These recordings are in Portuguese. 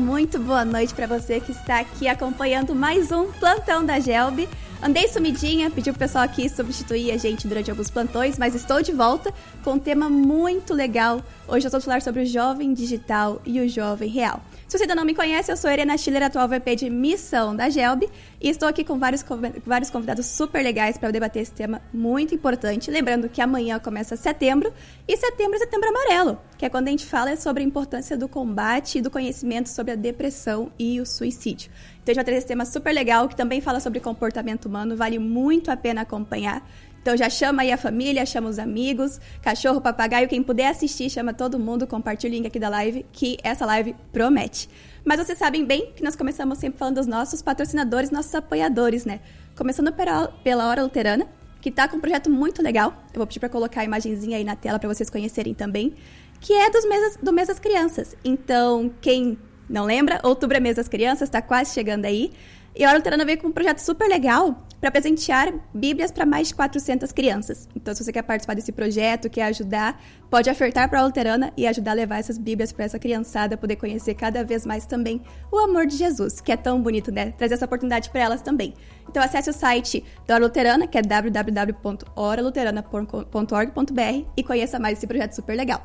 muito boa noite para você que está aqui acompanhando mais um plantão da Gelb. Andei sumidinha, pedi pro pessoal aqui substituir a gente durante alguns plantões, mas estou de volta com um tema muito legal. Hoje eu vou falar sobre o jovem digital e o jovem real. Se você ainda não me conhece, eu sou a Irena Schiller, atual VP de Missão da Gelb, e estou aqui com vários, vários convidados super legais para debater esse tema muito importante. Lembrando que amanhã começa setembro, e setembro é setembro amarelo, que é quando a gente fala sobre a importância do combate e do conhecimento sobre a depressão e o suicídio. Então, a gente vai trazer esse tema super legal, que também fala sobre comportamento humano, vale muito a pena acompanhar. Então já chama aí a família, chama os amigos, cachorro, papagaio, quem puder assistir, chama todo mundo, compartilha o link aqui da live, que essa live promete. Mas vocês sabem bem que nós começamos sempre falando dos nossos patrocinadores, nossos apoiadores, né? Começando pela, pela Hora Luterana, que tá com um projeto muito legal. Eu vou pedir para colocar a imagenzinha aí na tela para vocês conhecerem também, que é dos mesas, do mês das crianças. Então, quem não lembra, outubro é mês das crianças, está quase chegando aí. E a Hora Luterana veio com um projeto super legal para presentear Bíblias para mais de 400 crianças. Então, se você quer participar desse projeto, quer ajudar, pode ofertar para a Luterana e ajudar a levar essas Bíblias para essa criançada poder conhecer cada vez mais também o amor de Jesus, que é tão bonito, né? Trazer essa oportunidade para elas também. Então, acesse o site da Hora Luterana, que é www.oraluterana.org.br e conheça mais esse projeto super legal.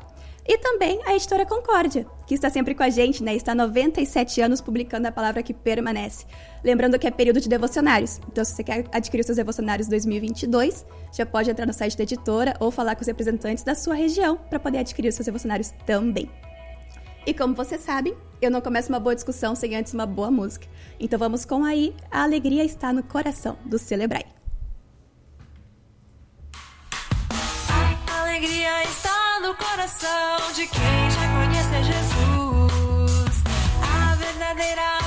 E também a editora Concórdia, que está sempre com a gente, né? Está há 97 anos publicando a palavra que permanece. Lembrando que é período de devocionários. Então, se você quer adquirir os seus devocionários 2022, já pode entrar no site da editora ou falar com os representantes da sua região para poder adquirir os seus devocionários também. E como vocês sabem, eu não começo uma boa discussão sem antes uma boa música. Então vamos com aí A Alegria Está no Coração, do Celebrai. A alegria está no coração de quem já conhece Jesus. A verdadeira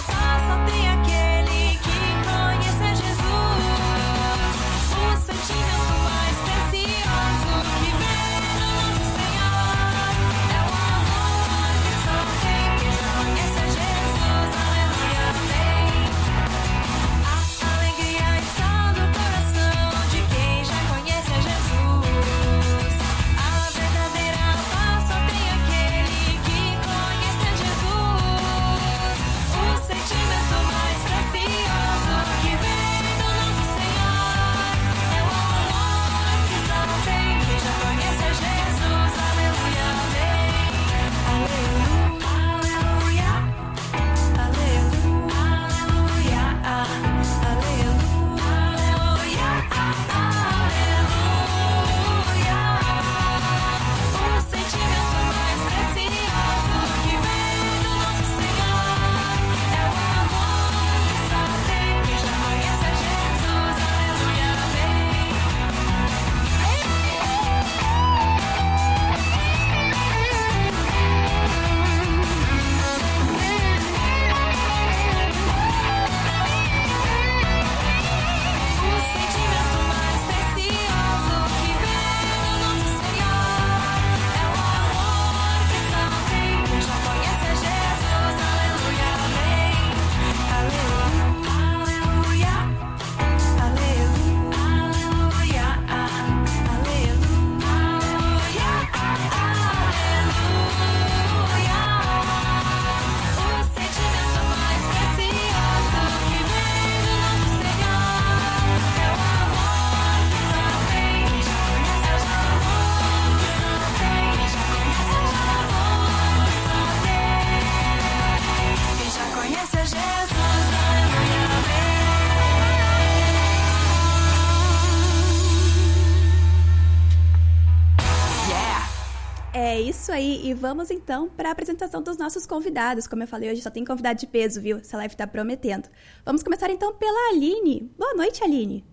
e vamos então para a apresentação dos nossos convidados. Como eu falei, hoje só tem convidado de peso, viu? Essa live tá prometendo. Vamos começar então pela Aline. Boa noite, Aline.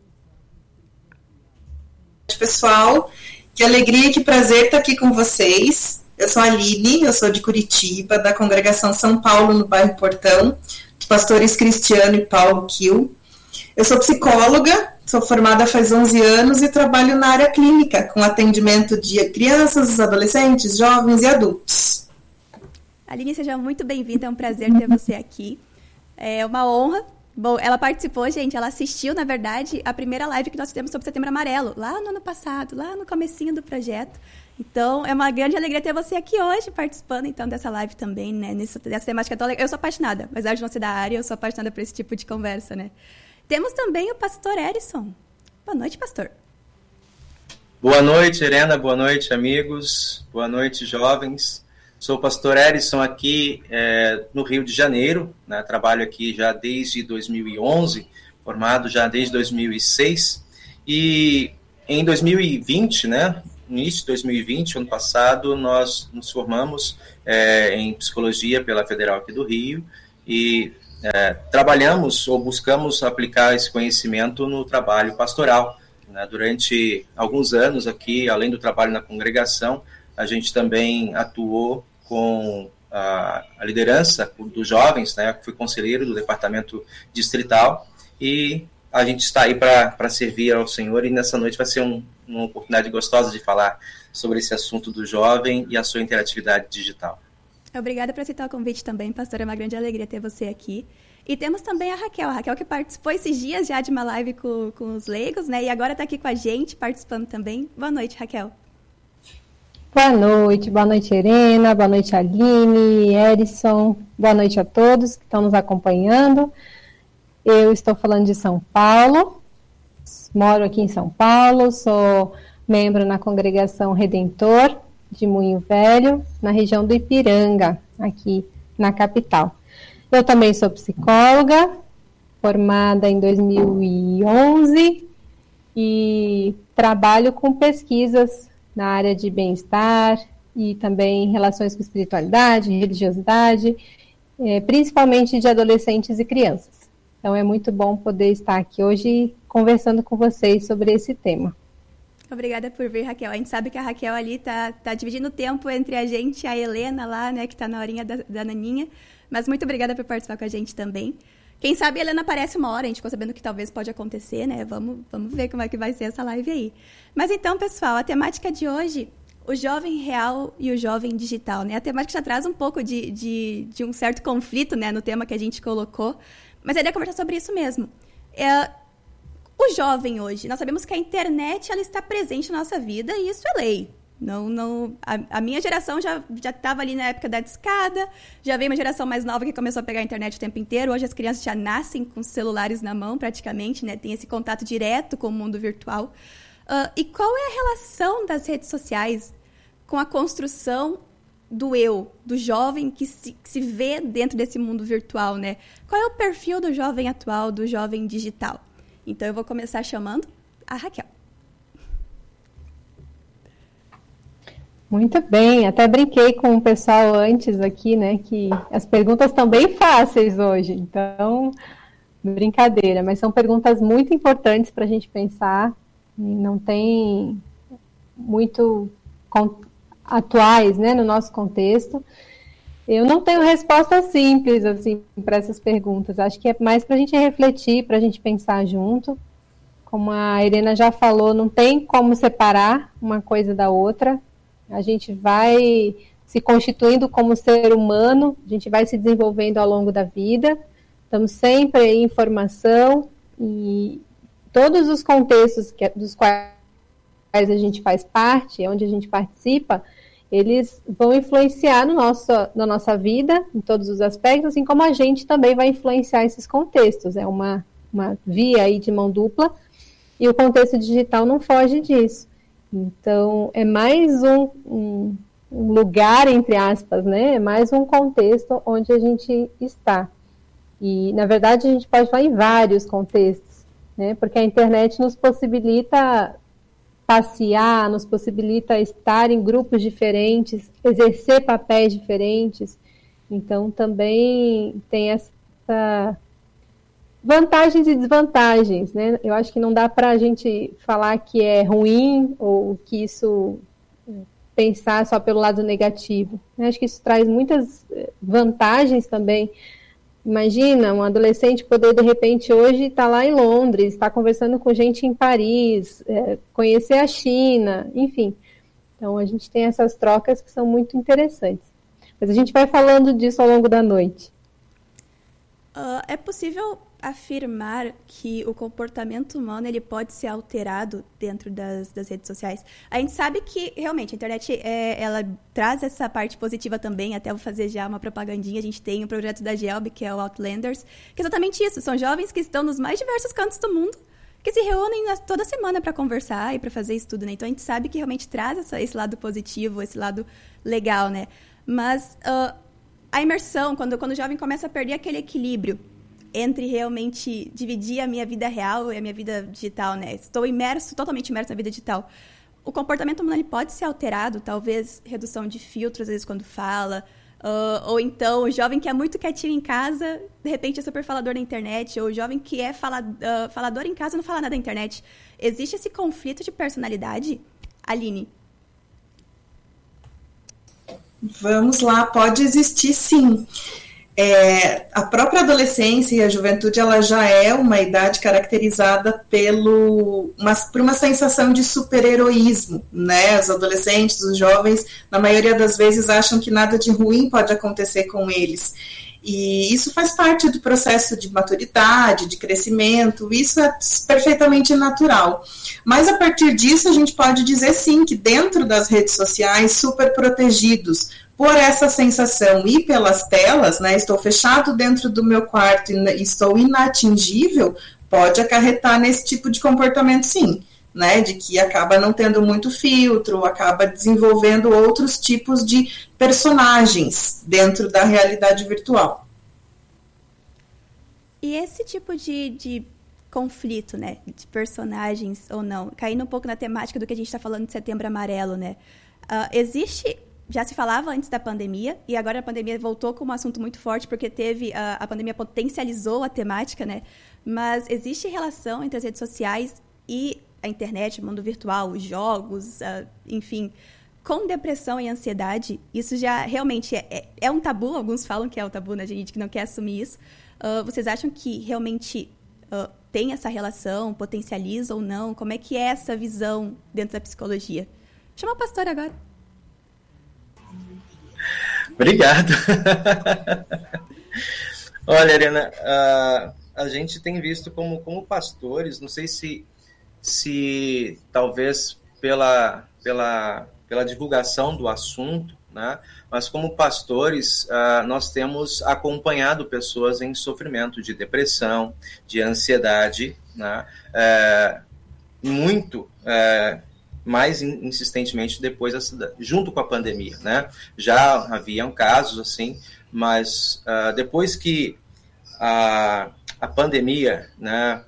pessoal. Que alegria, que prazer estar aqui com vocês. Eu sou a Aline, eu sou de Curitiba, da congregação São Paulo, no bairro Portão, dos pastores Cristiano e Paulo Kiel. Eu sou psicóloga, sou formada faz 11 anos e trabalho na área clínica, com atendimento de crianças, adolescentes, jovens e adultos. Aline, seja muito bem-vinda, é um prazer ter você aqui. É uma honra. Bom, ela participou, gente, ela assistiu, na verdade, a primeira live que nós fizemos sobre Setembro Amarelo, lá no ano passado, lá no comecinho do projeto. Então, é uma grande alegria ter você aqui hoje, participando, então, dessa live também, né? Nessa, temática tão legal. Eu sou apaixonada, apesar de não ser da área, eu sou apaixonada por esse tipo de conversa, né? Temos também o pastor Erison. Boa noite, pastor. Boa noite, Helena. Boa noite, amigos. Boa noite, jovens. Sou o pastor Erison aqui é, no Rio de Janeiro. Né? Trabalho aqui já desde 2011, formado já desde 2006. E em 2020, né, início de 2020, ano passado, nós nos formamos é, em psicologia pela Federal aqui do Rio e é, trabalhamos ou buscamos aplicar esse conhecimento no trabalho pastoral. Né? Durante alguns anos aqui, além do trabalho na congregação, a gente também atuou com a, a liderança dos jovens, né? fui conselheiro do departamento distrital e a gente está aí para servir ao Senhor e nessa noite vai ser um, uma oportunidade gostosa de falar sobre esse assunto do jovem e a sua interatividade digital. Obrigada por aceitar o convite também, pastor. É uma grande alegria ter você aqui. E temos também a Raquel. A Raquel que participou esses dias já de uma live com, com os leigos, né? E agora está aqui com a gente, participando também. Boa noite, Raquel. Boa noite, boa noite, Irena, boa noite, Aline, Erison, boa noite a todos que estão nos acompanhando. Eu estou falando de São Paulo, moro aqui em São Paulo, sou membro na congregação Redentor de Moinho Velho, na região do Ipiranga, aqui na capital. Eu também sou psicóloga, formada em 2011 e trabalho com pesquisas na área de bem-estar e também relações com espiritualidade, religiosidade, eh, principalmente de adolescentes e crianças. Então é muito bom poder estar aqui hoje conversando com vocês sobre esse tema. Obrigada por vir, Raquel. A gente sabe que a Raquel ali tá, tá dividindo o tempo entre a gente e a Helena lá, né, que tá na horinha da, da Naninha. Mas muito obrigada por participar com a gente também. Quem sabe a Helena aparece uma hora, a gente ficou sabendo que talvez pode acontecer, né? Vamos, vamos ver como é que vai ser essa live aí. Mas então, pessoal, a temática de hoje, o jovem real e o jovem digital, né? A temática já traz um pouco de, de, de um certo conflito, né, no tema que a gente colocou. Mas a ideia é conversar sobre isso mesmo. É, o jovem hoje, nós sabemos que a internet ela está presente na nossa vida e isso é lei. Não, não, a, a minha geração já estava ali na época da discada, já veio uma geração mais nova que começou a pegar a internet o tempo inteiro. Hoje as crianças já nascem com celulares na mão, praticamente, né? Tem esse contato direto com o mundo virtual. Uh, e qual é a relação das redes sociais com a construção do eu, do jovem que se, que se vê dentro desse mundo virtual, né? Qual é o perfil do jovem atual, do jovem digital? Então eu vou começar chamando a Raquel. Muito bem, até brinquei com o pessoal antes aqui, né, que as perguntas estão bem fáceis hoje, então, brincadeira, mas são perguntas muito importantes para a gente pensar, não tem muito atuais, né, no nosso contexto. Eu não tenho resposta simples assim para essas perguntas. Acho que é mais para a gente refletir, para a gente pensar junto. Como a Irena já falou, não tem como separar uma coisa da outra. A gente vai se constituindo como ser humano, a gente vai se desenvolvendo ao longo da vida. Estamos sempre em formação e todos os contextos que, dos quais a gente faz parte, onde a gente participa, eles vão influenciar no nosso, na nossa vida, em todos os aspectos, assim como a gente também vai influenciar esses contextos. É uma, uma via aí de mão dupla, e o contexto digital não foge disso. Então, é mais um, um, lugar, entre aspas, né? É mais um contexto onde a gente está. E, na verdade, a gente pode falar em vários contextos, né? Porque a internet nos possibilita passear, nos possibilita estar em grupos diferentes, exercer papéis diferentes. Então, também tem essa vantagens e desvantagens, né? Eu acho que não dá para a gente falar que é ruim ou que isso pensar só pelo lado negativo. Eu acho que isso traz muitas eh, vantagens também Imagina um adolescente poder, de repente, hoje estar tá lá em Londres, estar tá conversando com gente em Paris, é, conhecer a China, enfim. Então, a gente tem essas trocas que são muito interessantes. Mas a gente vai falando disso ao longo da noite. Uh, é possível afirmar que o comportamento humano ele pode ser alterado dentro das, das redes sociais. A gente sabe que realmente a internet é, ela traz essa parte positiva também. Até vou fazer já uma propagandinha. A gente tem o um projeto da Gelb, que é o Outlanders, que é exatamente isso. São jovens que estão nos mais diversos cantos do mundo que se reúnem toda semana para conversar e para fazer estudo, né? Então a gente sabe que realmente traz essa, esse lado positivo, esse lado legal, né? Mas uh, a imersão, quando, quando o jovem começa a perder aquele equilíbrio entre realmente dividir a minha vida real e a minha vida digital, né? Estou imerso, totalmente imerso na vida digital. O comportamento humano pode ser alterado, talvez redução de filtros, às vezes, quando fala, uh, ou então o jovem que é muito quietinho em casa, de repente é super falador na internet, ou o jovem que é fala, uh, falador em casa não fala nada na internet. Existe esse conflito de personalidade? Aline? Vamos lá, pode existir sim é, a própria adolescência e a juventude ela já é uma idade caracterizada pelo uma, por uma sensação de super-heroísmo, né? Os adolescentes, os jovens, na maioria das vezes acham que nada de ruim pode acontecer com eles. E isso faz parte do processo de maturidade, de crescimento, isso é perfeitamente natural. Mas a partir disso, a gente pode dizer sim que dentro das redes sociais, super protegidos, por essa sensação e pelas telas, né, estou fechado dentro do meu quarto e estou inatingível, pode acarretar nesse tipo de comportamento sim, né, de que acaba não tendo muito filtro, acaba desenvolvendo outros tipos de personagens dentro da realidade virtual. E esse tipo de, de conflito, né, de personagens ou não, caindo um pouco na temática do que a gente está falando de Setembro Amarelo, né, uh, existe já se falava antes da pandemia e agora a pandemia voltou como um assunto muito forte porque teve a, a pandemia potencializou a temática, né? Mas existe relação entre as redes sociais e a internet, o mundo virtual, os jogos, uh, enfim, com depressão e ansiedade. Isso já realmente é, é, é, um tabu. Alguns falam que é um tabu, né? Gente que não quer assumir isso. Uh, vocês acham que realmente uh, tem essa relação, potencializa ou não? Como é que é essa visão dentro da psicologia? Chama o pastor agora. Obrigado. Olha, Arena, uh, a gente tem visto como, como pastores, não sei se, se talvez pela, pela, pela divulgação do assunto, né? mas como pastores, nós temos acompanhado pessoas em sofrimento de depressão, de ansiedade, né? Uh, muito uh, mais insistentemente depois junto com a pandemia, né? Já haviam casos assim, mas uh, depois que a, a pandemia, né,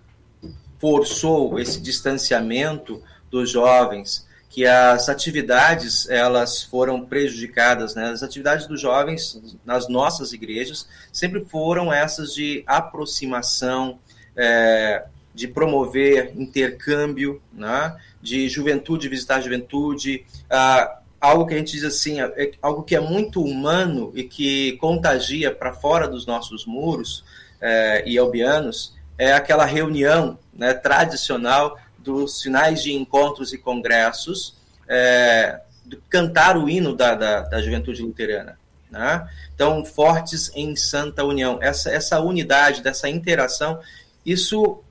forçou esse distanciamento dos jovens, que as atividades elas foram prejudicadas, né? As atividades dos jovens nas nossas igrejas sempre foram essas de aproximação, é, de promover intercâmbio, né? de juventude visitar a juventude, ah, algo que a gente diz assim, é algo que é muito humano e que contagia para fora dos nossos muros é, e albianos, é aquela reunião né, tradicional dos finais de encontros e congressos, é, cantar o hino da, da, da juventude luterana. Né? Então, fortes em santa união. Essa, essa unidade, dessa interação, isso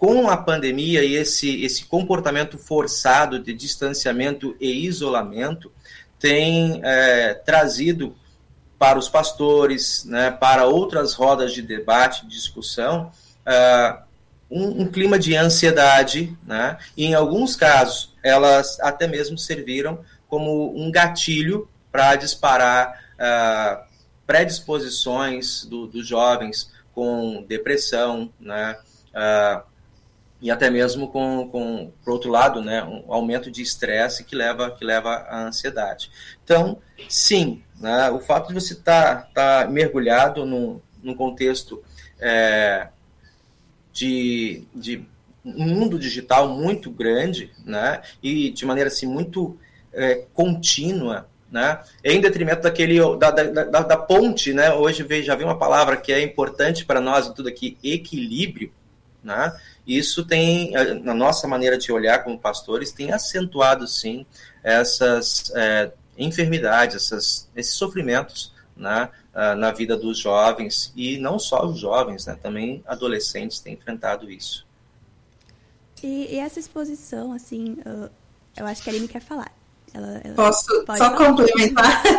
com a pandemia e esse, esse comportamento forçado de distanciamento e isolamento, tem é, trazido para os pastores, né, para outras rodas de debate, de discussão, uh, um, um, clima de ansiedade, né, e em alguns casos elas até mesmo serviram como um gatilho para disparar uh, predisposições do, dos jovens com depressão, né, uh, e até mesmo com, com por outro lado, né, um aumento de estresse que leva, que leva à ansiedade. Então, sim, né, o fato de você estar tá, tá mergulhado num, num contexto é, de, de um mundo digital muito grande, né, e de maneira assim muito é, contínua, né, em detrimento daquele da, da, da, da ponte, né, hoje já vi uma palavra que é importante para nós em tudo aqui, equilíbrio, né, isso tem, na nossa maneira de olhar como pastores, tem acentuado, sim, essas é, enfermidades, essas, esses sofrimentos né, na vida dos jovens e não só os jovens, né, também adolescentes têm enfrentado isso. E, e essa exposição, assim, uh, eu acho que a Aline quer falar. Ela, ela Posso só complementar?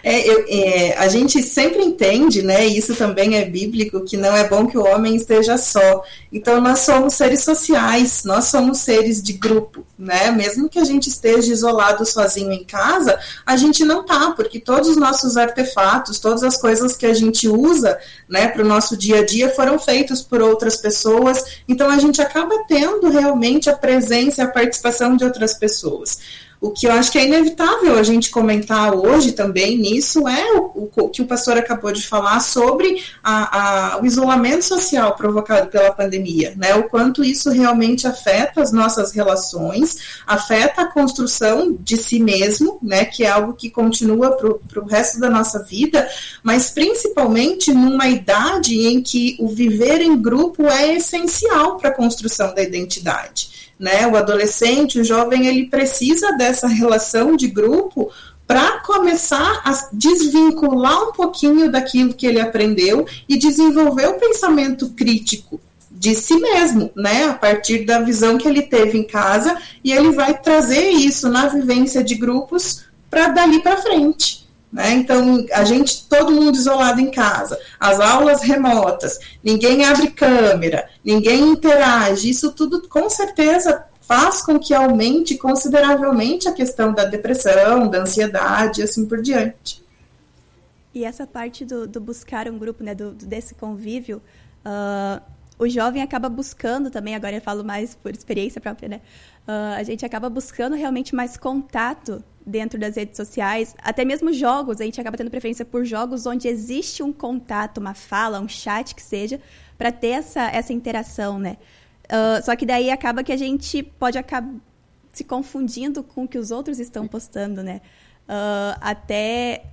É, eu, é, a gente sempre entende, né, e isso também é bíblico, que não é bom que o homem esteja só. Então, nós somos seres sociais, nós somos seres de grupo, né? Mesmo que a gente esteja isolado sozinho em casa, a gente não tá, porque todos os nossos artefatos, todas as coisas que a gente usa, né, para o nosso dia a dia foram feitos por outras pessoas. Então, a gente acaba tendo realmente a presença e a participação de outras pessoas. O que eu acho que é inevitável a gente comentar hoje também nisso é o, o que o pastor acabou de falar sobre a, a, o isolamento social provocado pela pandemia, né? O quanto isso realmente afeta as nossas relações, afeta a construção de si mesmo, né? Que é algo que continua para o resto da nossa vida, mas principalmente numa idade em que o viver em grupo é essencial para a construção da identidade né? O adolescente, o jovem, ele precisa dessa relação de grupo para começar a desvincular um pouquinho daquilo que ele aprendeu e desenvolver o pensamento crítico de si mesmo, né, a partir da visão que ele teve em casa, e ele vai trazer isso na vivência de grupos para dali para frente. Né? Então, a gente, todo mundo isolado em casa, as aulas remotas, ninguém abre câmera, ninguém interage, isso tudo com certeza faz com que aumente consideravelmente a questão da depressão, da ansiedade e assim por diante. E essa parte do, do buscar um grupo, né, do, desse convívio, uh, o jovem acaba buscando também, agora eu falo mais por experiência própria, né? Uh, a gente acaba buscando realmente mais contato dentro das redes sociais, até mesmo jogos, a gente acaba tendo preferência por jogos onde existe um contato, uma fala, um chat que seja, para ter essa, essa interação, né? Uh, só que daí acaba que a gente pode acabar se confundindo com o que os outros estão postando, né? Uh, até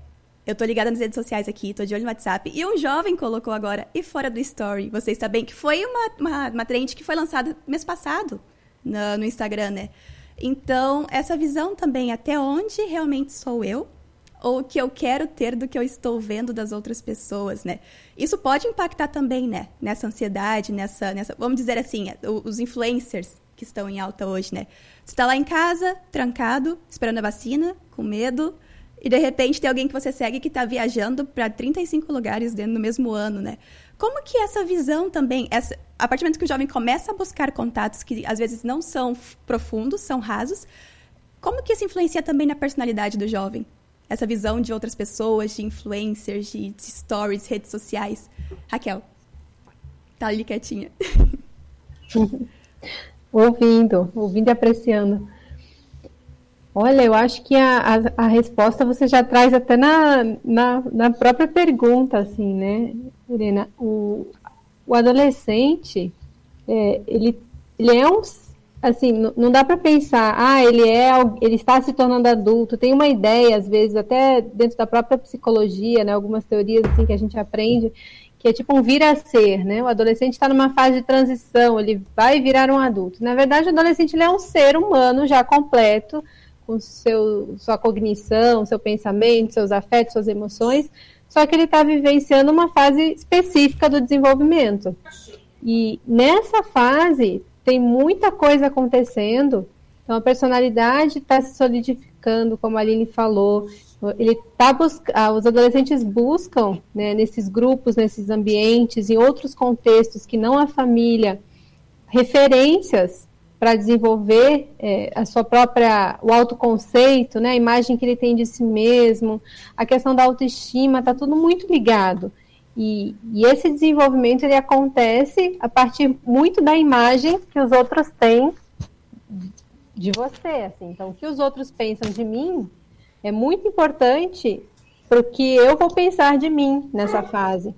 eu tô ligada nas redes sociais aqui, tô de olho no WhatsApp. E um jovem colocou agora, e fora do story, vocês sabem que foi uma, uma, uma trend que foi lançada mês passado no, no Instagram, né? Então, essa visão também, até onde realmente sou eu, ou o que eu quero ter do que eu estou vendo das outras pessoas, né? Isso pode impactar também, né? Nessa ansiedade, nessa, nessa vamos dizer assim, os influencers que estão em alta hoje, né? Você está lá em casa, trancado, esperando a vacina, com medo, e de repente tem alguém que você segue que está viajando para 35 lugares dentro do mesmo ano, né? Como que essa visão também, essa, a partir do momento que o jovem começa a buscar contatos que às vezes não são profundos, são rasos, como que isso influencia também na personalidade do jovem? Essa visão de outras pessoas, de influencers, de, de stories, redes sociais. Raquel, tá ali quietinha. ouvindo, ouvindo e apreciando. Olha, eu acho que a, a, a, resposta você já traz até na, na, na própria pergunta, assim, né, Helena? O, o adolescente, é, ele, ele é um. Assim, não, dá para pensar, ah, ele é, ele está se tornando adulto. Tem uma ideia, às vezes, até dentro da própria psicologia, né, algumas teorias assim que a gente aprende, que é tipo um vir a ser, né? O adolescente está numa fase de transição, ele vai virar um adulto. Na verdade, o adolescente é um ser humano já completo com seu, sua cognição, seu pensamento, seus afetos, suas emoções, só que ele está vivenciando uma fase específica do desenvolvimento. E nessa fase tem muita coisa acontecendo, então a personalidade está se solidificando, como a Aline falou. Ele tá bus ah, os adolescentes buscam né, nesses grupos, nesses ambientes, em outros contextos que não a família, referências para desenvolver é, a sua própria o autoconceito, né, a imagem que ele tem de si mesmo, a questão da autoestima, está tudo muito ligado. E, e, esse desenvolvimento ele acontece a partir muito da imagem que os outros têm de você. Assim. Então, o que os outros pensam de mim é muito importante para o que eu vou pensar de mim nessa fase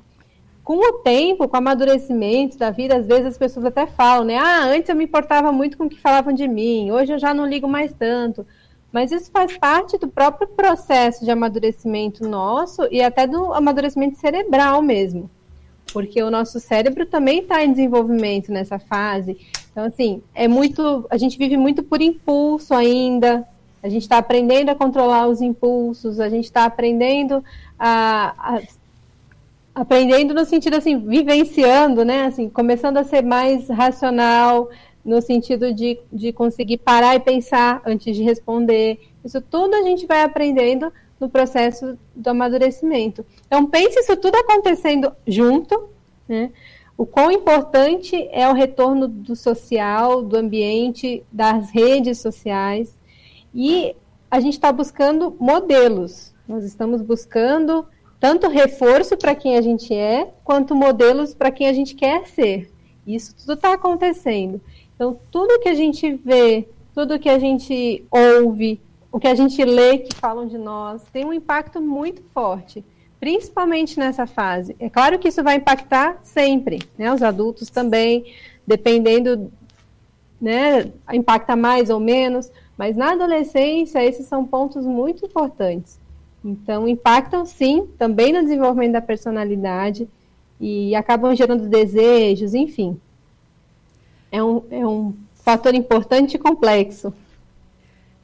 com o tempo, com o amadurecimento da vida, às vezes as pessoas até falam, né? Ah, antes eu me importava muito com o que falavam de mim, hoje eu já não ligo mais tanto. Mas isso faz parte do próprio processo de amadurecimento nosso e até do amadurecimento cerebral mesmo. Porque o nosso cérebro também está em desenvolvimento nessa fase. Então, assim, é muito. A gente vive muito por impulso ainda. A gente está aprendendo a controlar os impulsos, a gente está aprendendo a, a aprendendo no sentido assim, vivenciando, né? Assim, começando a ser mais racional, no sentido de, de conseguir parar e pensar antes de responder. Isso tudo a gente vai aprendendo no processo do amadurecimento. Então, pense isso tudo acontecendo junto, né? O quão importante é o retorno do social, do ambiente, das redes sociais. E a gente está buscando modelos. Nós estamos buscando tanto reforço para quem a gente é, quanto modelos para quem a gente quer ser. Isso tudo está acontecendo. Então, tudo que a gente vê, tudo que a gente ouve, o que a gente lê que falam de nós, tem um impacto muito forte, principalmente nessa fase. É claro que isso vai impactar sempre, né? Os adultos também, dependendo, né? Impacta mais ou menos, mas na adolescência esses são pontos muito importantes. Então, impactam sim também no desenvolvimento da personalidade e acabam gerando desejos, enfim. É um, é um fator importante e complexo.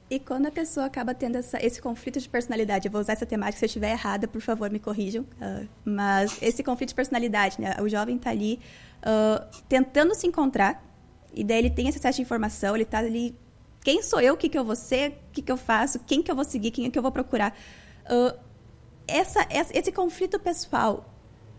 E quando a pessoa acaba tendo essa, esse conflito de personalidade, eu vou usar essa temática, se eu estiver errada, por favor, me corrijam, uh, mas esse conflito de personalidade, né, o jovem está ali uh, tentando se encontrar, e daí ele tem excesso de informação, ele está ali, quem sou eu, o que, que eu vou ser, o que, que eu faço, quem que eu vou seguir, quem é que eu vou procurar. Uh, essa, esse conflito pessoal,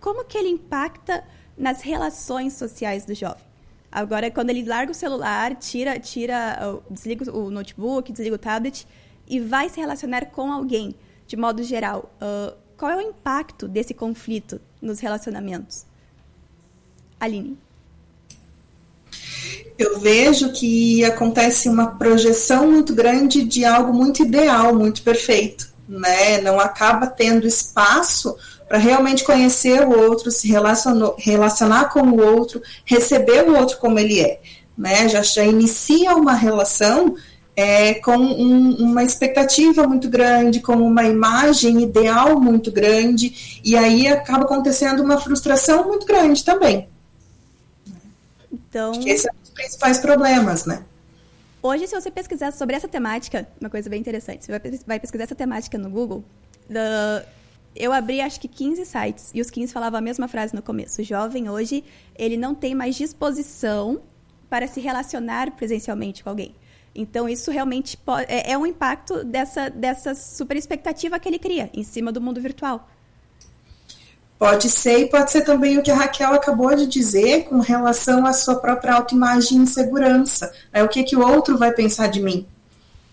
como que ele impacta nas relações sociais do jovem? Agora, quando ele larga o celular, tira, tira, desliga o notebook, desliga o tablet e vai se relacionar com alguém, de modo geral, uh, qual é o impacto desse conflito nos relacionamentos? Aline. Eu vejo que acontece uma projeção muito grande de algo muito ideal, muito perfeito né? Não acaba tendo espaço para realmente conhecer o outro, se relacionar com o outro, receber o outro como ele é, né? Já, já inicia uma relação é, com um, uma expectativa muito grande, com uma imagem ideal muito grande, e aí acaba acontecendo uma frustração muito grande também. Então, Acho que esse é um dos principais problemas, né? Hoje, se você pesquisar sobre essa temática, uma coisa bem interessante, você vai pesquisar essa temática no Google, eu abri acho que 15 sites e os 15 falavam a mesma frase no começo. O jovem hoje, ele não tem mais disposição para se relacionar presencialmente com alguém. Então, isso realmente é, é um impacto dessa, dessa super expectativa que ele cria em cima do mundo virtual. Pode ser, e pode ser também o que a Raquel acabou de dizer com relação à sua própria autoimagem e insegurança. Né? O que, que o outro vai pensar de mim?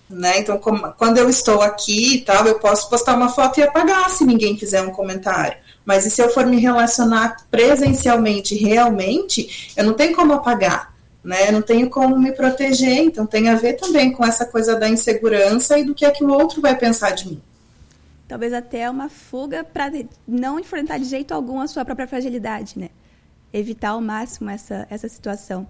Né? Então, como, quando eu estou aqui e tal, eu posso postar uma foto e apagar se ninguém fizer um comentário. Mas e se eu for me relacionar presencialmente, realmente, eu não tenho como apagar, né? Não tenho como me proteger. Então, tem a ver também com essa coisa da insegurança e do que é que o outro vai pensar de mim talvez até uma fuga para não enfrentar de jeito algum a sua própria fragilidade, né? Evitar ao máximo essa, essa situação.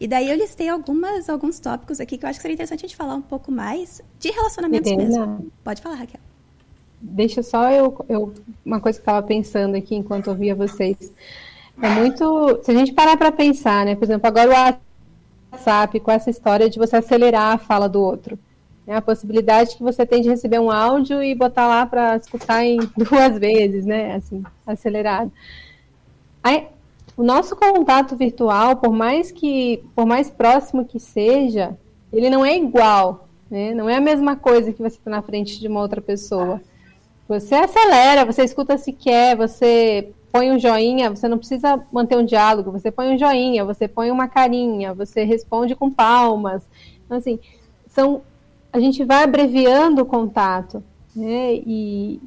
E daí eu listei algumas, alguns tópicos aqui que eu acho que seria interessante a gente falar um pouco mais de relacionamentos mesmo. Pode falar, Raquel. Deixa só eu, eu uma coisa que eu estava pensando aqui enquanto ouvia vocês. É muito. Se a gente parar para pensar, né? Por exemplo, agora o WhatsApp com essa história de você acelerar a fala do outro. É a possibilidade que você tem de receber um áudio e botar lá para escutar em duas vezes, né? Assim, acelerado. Aí, o nosso contato virtual, por mais que, por mais próximo que seja, ele não é igual, né? Não é a mesma coisa que você está na frente de uma outra pessoa. Você acelera, você escuta se quer, você põe um joinha, você não precisa manter um diálogo, você põe um joinha, você põe uma carinha, você responde com palmas. Então, assim, são a gente vai abreviando o contato, né? E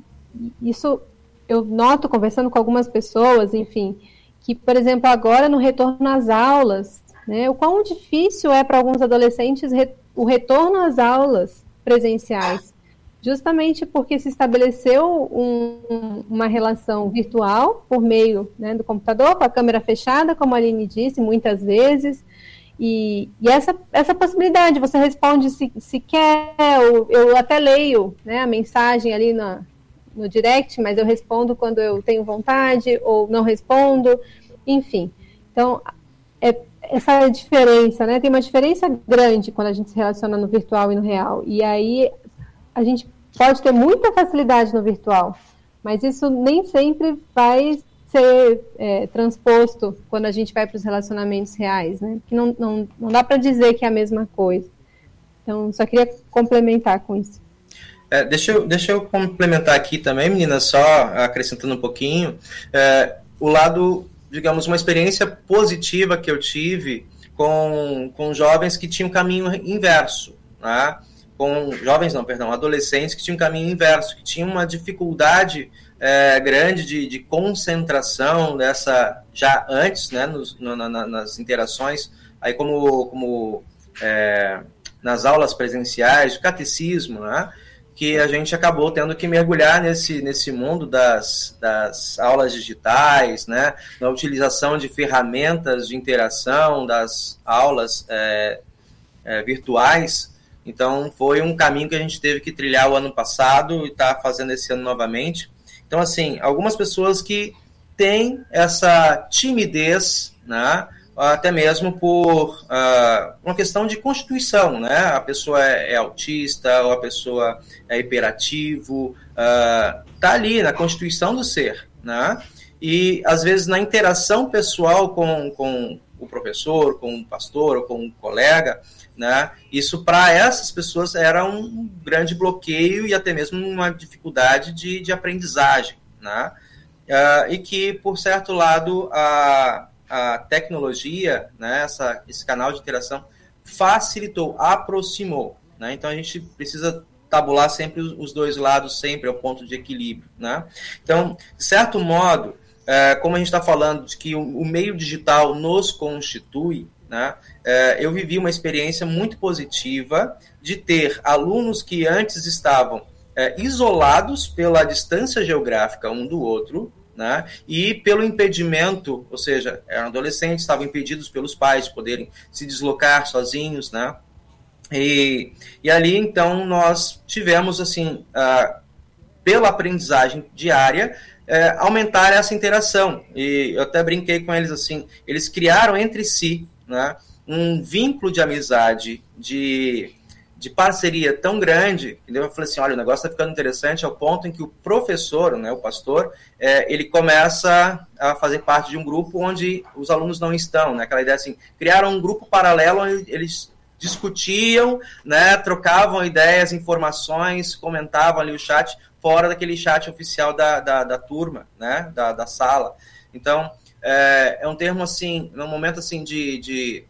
isso eu noto conversando com algumas pessoas, enfim, que, por exemplo, agora no retorno às aulas, né, o quão difícil é para alguns adolescentes re o retorno às aulas presenciais, justamente porque se estabeleceu um, uma relação virtual por meio né, do computador, com a câmera fechada, como a Aline disse, muitas vezes, e, e, essa, essa possibilidade, você responde se, se quer, eu, eu até leio né, a mensagem ali na, no direct, mas eu respondo quando eu tenho vontade, ou não respondo, enfim. Então, é, essa diferença, né? Tem uma diferença grande quando a gente se relaciona no virtual e no real. E aí a gente pode ter muita facilidade no virtual, mas isso nem sempre vai ser é, transposto quando a gente vai para os relacionamentos reais, né? Que não, não, não dá para dizer que é a mesma coisa. Então, só queria complementar com isso. É, deixa, eu, deixa eu complementar aqui também, menina, só acrescentando um pouquinho. É, o lado, digamos, uma experiência positiva que eu tive com, com jovens que tinham caminho inverso, né? Com jovens não, perdão, adolescentes que tinham um caminho inverso, que tinham uma dificuldade é, grande de, de, concentração dessa já antes, né, nos, no, na, nas interações, aí como, como é, nas aulas presenciais, catecismo, né, que a gente acabou tendo que mergulhar nesse, nesse mundo das, das aulas digitais, né, na utilização de ferramentas de interação das aulas é virtuais, então, foi um caminho que a gente teve que trilhar o ano passado e está fazendo esse ano novamente. Então, assim, algumas pessoas que têm essa timidez, né? até mesmo por uh, uma questão de constituição, né? A pessoa é, é autista, ou a pessoa é hiperativo, uh, tá ali na constituição do ser, né? E às vezes na interação pessoal com, com o professor, com o pastor ou com um colega, né? Isso para essas pessoas era um grande bloqueio e até mesmo uma dificuldade de, de aprendizagem. Né? Uh, e que, por certo lado, a, a tecnologia, né, essa, esse canal de interação, facilitou, aproximou. Né? Então a gente precisa tabular sempre os dois lados, sempre ao ponto de equilíbrio. Né? Então, de certo modo, é, como a gente está falando de que o, o meio digital nos constitui, né? É, eu vivi uma experiência muito positiva de ter alunos que antes estavam é, isolados pela distância geográfica um do outro, né? E pelo impedimento, ou seja, eram adolescentes, estavam impedidos pelos pais de poderem se deslocar sozinhos, né? E, e ali, então, nós tivemos, assim, uh, pela aprendizagem diária, uh, aumentar essa interação. E eu até brinquei com eles assim, eles criaram entre si né, um vínculo de amizade, de, de parceria tão grande, que eu falei assim, olha, o negócio está ficando interessante ao ponto em que o professor, né, o pastor, é, ele começa a fazer parte de um grupo onde os alunos não estão, né, aquela ideia assim, criaram um grupo paralelo onde eles discutiam, né, trocavam ideias, informações, comentavam ali o chat, fora daquele chat oficial da, da, da turma, né, da, da sala. Então, é, é um termo assim, é um momento assim de, de,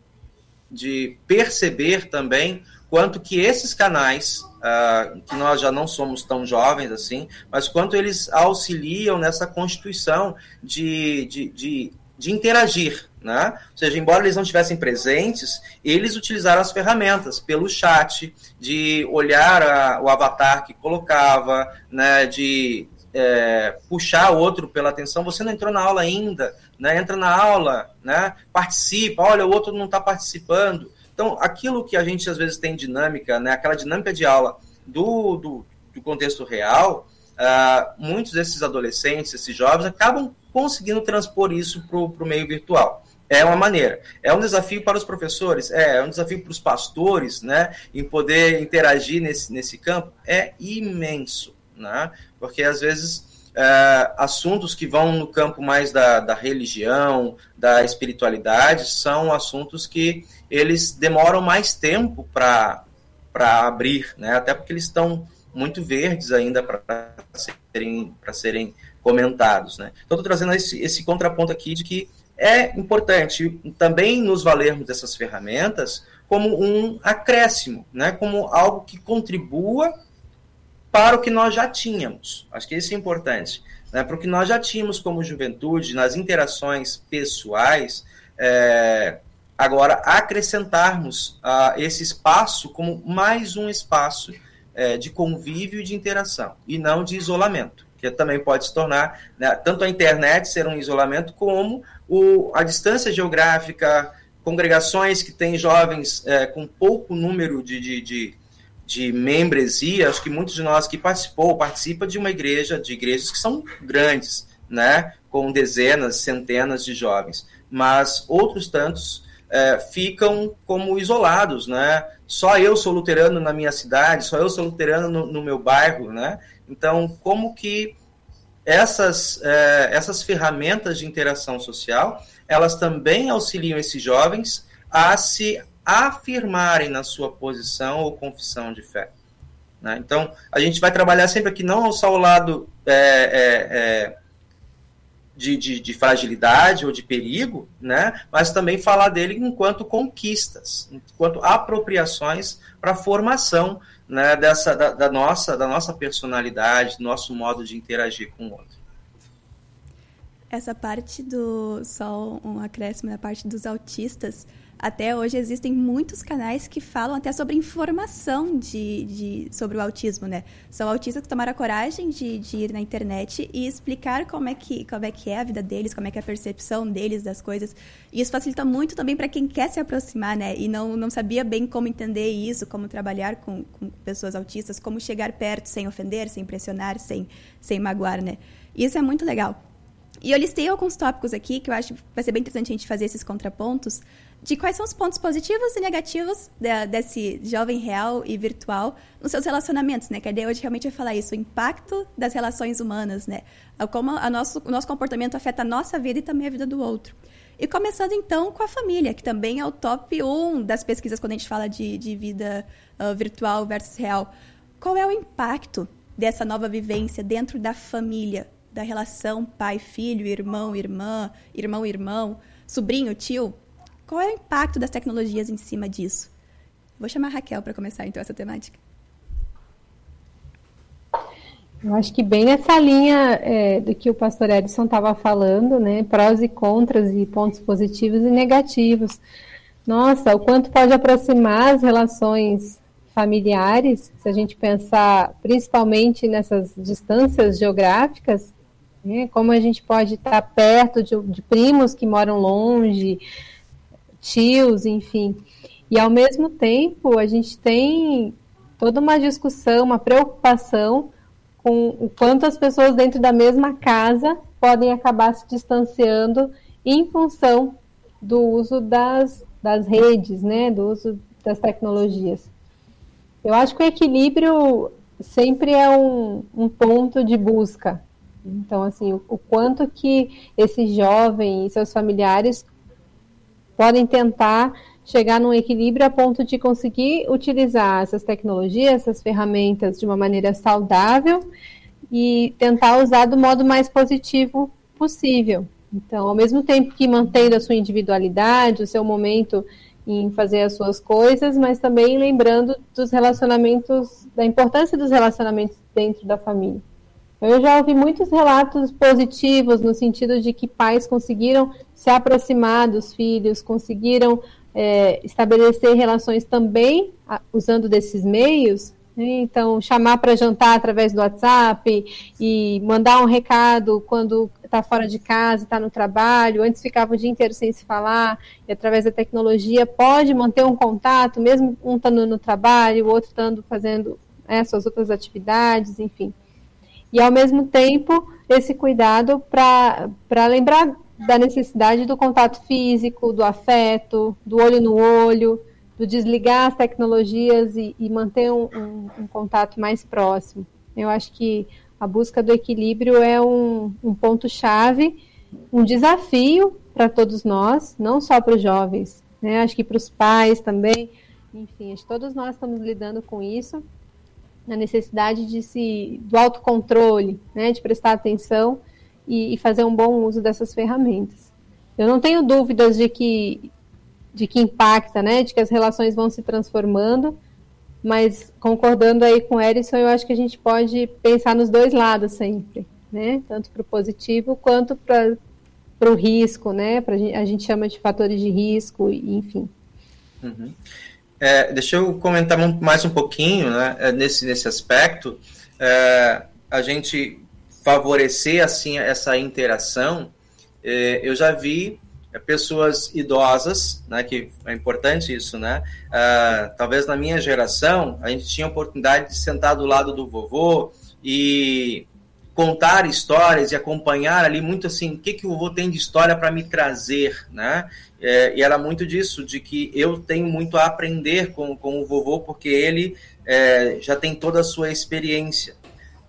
de perceber também quanto que esses canais, uh, que nós já não somos tão jovens assim, mas quanto eles auxiliam nessa constituição de, de, de, de interagir, né? Ou seja, embora eles não estivessem presentes, eles utilizaram as ferramentas pelo chat, de olhar a, o avatar que colocava, né? de é, puxar outro pela atenção. Você não entrou na aula ainda, né? entra na aula, né? participa, olha, o outro não está participando. Então, aquilo que a gente às vezes tem dinâmica, né? aquela dinâmica de aula do, do, do contexto real, uh, muitos desses adolescentes, esses jovens, acabam conseguindo transpor isso para o meio virtual. É uma maneira. É um desafio para os professores, é, é um desafio para os pastores, né, em poder interagir nesse, nesse campo, é imenso, né, porque às vezes é, assuntos que vão no campo mais da, da religião, da espiritualidade, são assuntos que eles demoram mais tempo para abrir, né? até porque eles estão muito verdes ainda para serem, serem comentados. Né? Então, estou trazendo esse, esse contraponto aqui de que é importante também nos valermos dessas ferramentas como um acréscimo, né? como algo que contribua para o que nós já tínhamos. Acho que isso é importante. Né? Para o que nós já tínhamos como juventude, nas interações pessoais, é, agora acrescentarmos uh, esse espaço como mais um espaço é, de convívio e de interação, e não de isolamento, que também pode se tornar, né, tanto a internet ser um isolamento, como o, a distância geográfica, congregações que têm jovens é, com pouco número de, de, de de membresia, acho que muitos de nós que participou, participa de uma igreja, de igrejas que são grandes, né, com dezenas, centenas de jovens, mas outros tantos é, ficam como isolados, né? Só eu sou luterano na minha cidade, só eu sou luterano no, no meu bairro, né? Então, como que essas, é, essas ferramentas de interação social, elas também auxiliam esses jovens a se afirmarem na sua posição ou confissão de fé. Né? Então, a gente vai trabalhar sempre aqui não só o lado é, é, é, de, de, de, fragilidade ou de perigo, né? mas também falar dele enquanto conquistas, enquanto apropriações para a formação né, dessa, da, da, nossa, da nossa personalidade, nosso modo de interagir com o outro. Essa parte do. Só um acréscimo na parte dos autistas até hoje existem muitos canais que falam até sobre informação de, de sobre o autismo, né? São autistas que tomaram a coragem de, de, ir na internet e explicar como é, que, como é que é a vida deles, como é que é a percepção deles das coisas. E isso facilita muito também para quem quer se aproximar, né? E não, não sabia bem como entender isso, como trabalhar com, com pessoas autistas, como chegar perto sem ofender, sem pressionar, sem, sem magoar, né? Isso é muito legal. E eu listei alguns tópicos aqui que eu acho que vai ser bem interessante a gente fazer esses contrapontos de quais são os pontos positivos e negativos de, desse jovem real e virtual nos seus relacionamentos, né? Que a ideia hoje realmente vai falar isso, o impacto das relações humanas, né? Como a nosso, o nosso comportamento afeta a nossa vida e também a vida do outro. E começando então com a família, que também é o top 1 das pesquisas quando a gente fala de, de vida uh, virtual versus real. Qual é o impacto dessa nova vivência dentro da família, da relação pai-filho, irmão-irmã, irmão-irmão, sobrinho, tio? Qual é o impacto das tecnologias em cima disso? Vou chamar a Raquel para começar então essa temática. Eu acho que bem nessa linha é, do que o pastor Edson estava falando, né? Prós e contras e pontos positivos e negativos. Nossa, o quanto pode aproximar as relações familiares, se a gente pensar principalmente nessas distâncias geográficas, né? como a gente pode estar perto de, de primos que moram longe, tios, enfim. E ao mesmo tempo, a gente tem toda uma discussão, uma preocupação com o quanto as pessoas dentro da mesma casa podem acabar se distanciando em função do uso das, das redes, né, do uso das tecnologias. Eu acho que o equilíbrio sempre é um, um ponto de busca. Então, assim, o, o quanto que esse jovem e seus familiares podem tentar chegar num equilíbrio a ponto de conseguir utilizar essas tecnologias, essas ferramentas de uma maneira saudável e tentar usar do modo mais positivo possível. Então, ao mesmo tempo que mantendo a sua individualidade, o seu momento em fazer as suas coisas, mas também lembrando dos relacionamentos, da importância dos relacionamentos dentro da família. Eu já ouvi muitos relatos positivos no sentido de que pais conseguiram se aproximar dos filhos, conseguiram é, estabelecer relações também a, usando desses meios. Né? Então, chamar para jantar através do WhatsApp e mandar um recado quando está fora de casa, está no trabalho. Antes ficava o dia inteiro sem se falar, e através da tecnologia pode manter um contato, mesmo um estando no trabalho, o outro estando fazendo é, suas outras atividades, enfim e ao mesmo tempo esse cuidado para lembrar da necessidade do contato físico, do afeto, do olho no olho, do desligar as tecnologias e, e manter um, um, um, contato mais próximo. Eu acho que a busca do equilíbrio é um, um ponto-chave, um desafio para todos nós, não só para os jovens, né? acho que para os pais também, enfim, acho que todos nós estamos lidando com isso a necessidade de se do autocontrole, né, de prestar atenção e, e, fazer um bom uso dessas ferramentas. Eu não tenho dúvidas de que de que impacta, né, de que as relações vão se transformando, mas concordando aí com o Erison, eu acho que a gente pode pensar nos dois lados sempre, né, tanto para o positivo quanto para o risco, né, pra, a gente chama de fatores de risco, enfim. Uhum. É, deixa eu comentar mais um pouquinho né, é, nesse, nesse aspecto. É, a gente favorecer assim essa interação. É, eu já vi pessoas idosas, né, que é importante isso, né? É, talvez na minha geração a gente tinha a oportunidade de sentar do lado do vovô e contar histórias e acompanhar ali muito assim, o que, que o vovô tem de história para me trazer, né? É, e era muito disso, de que eu tenho muito a aprender com, com o vovô, porque ele é, já tem toda a sua experiência.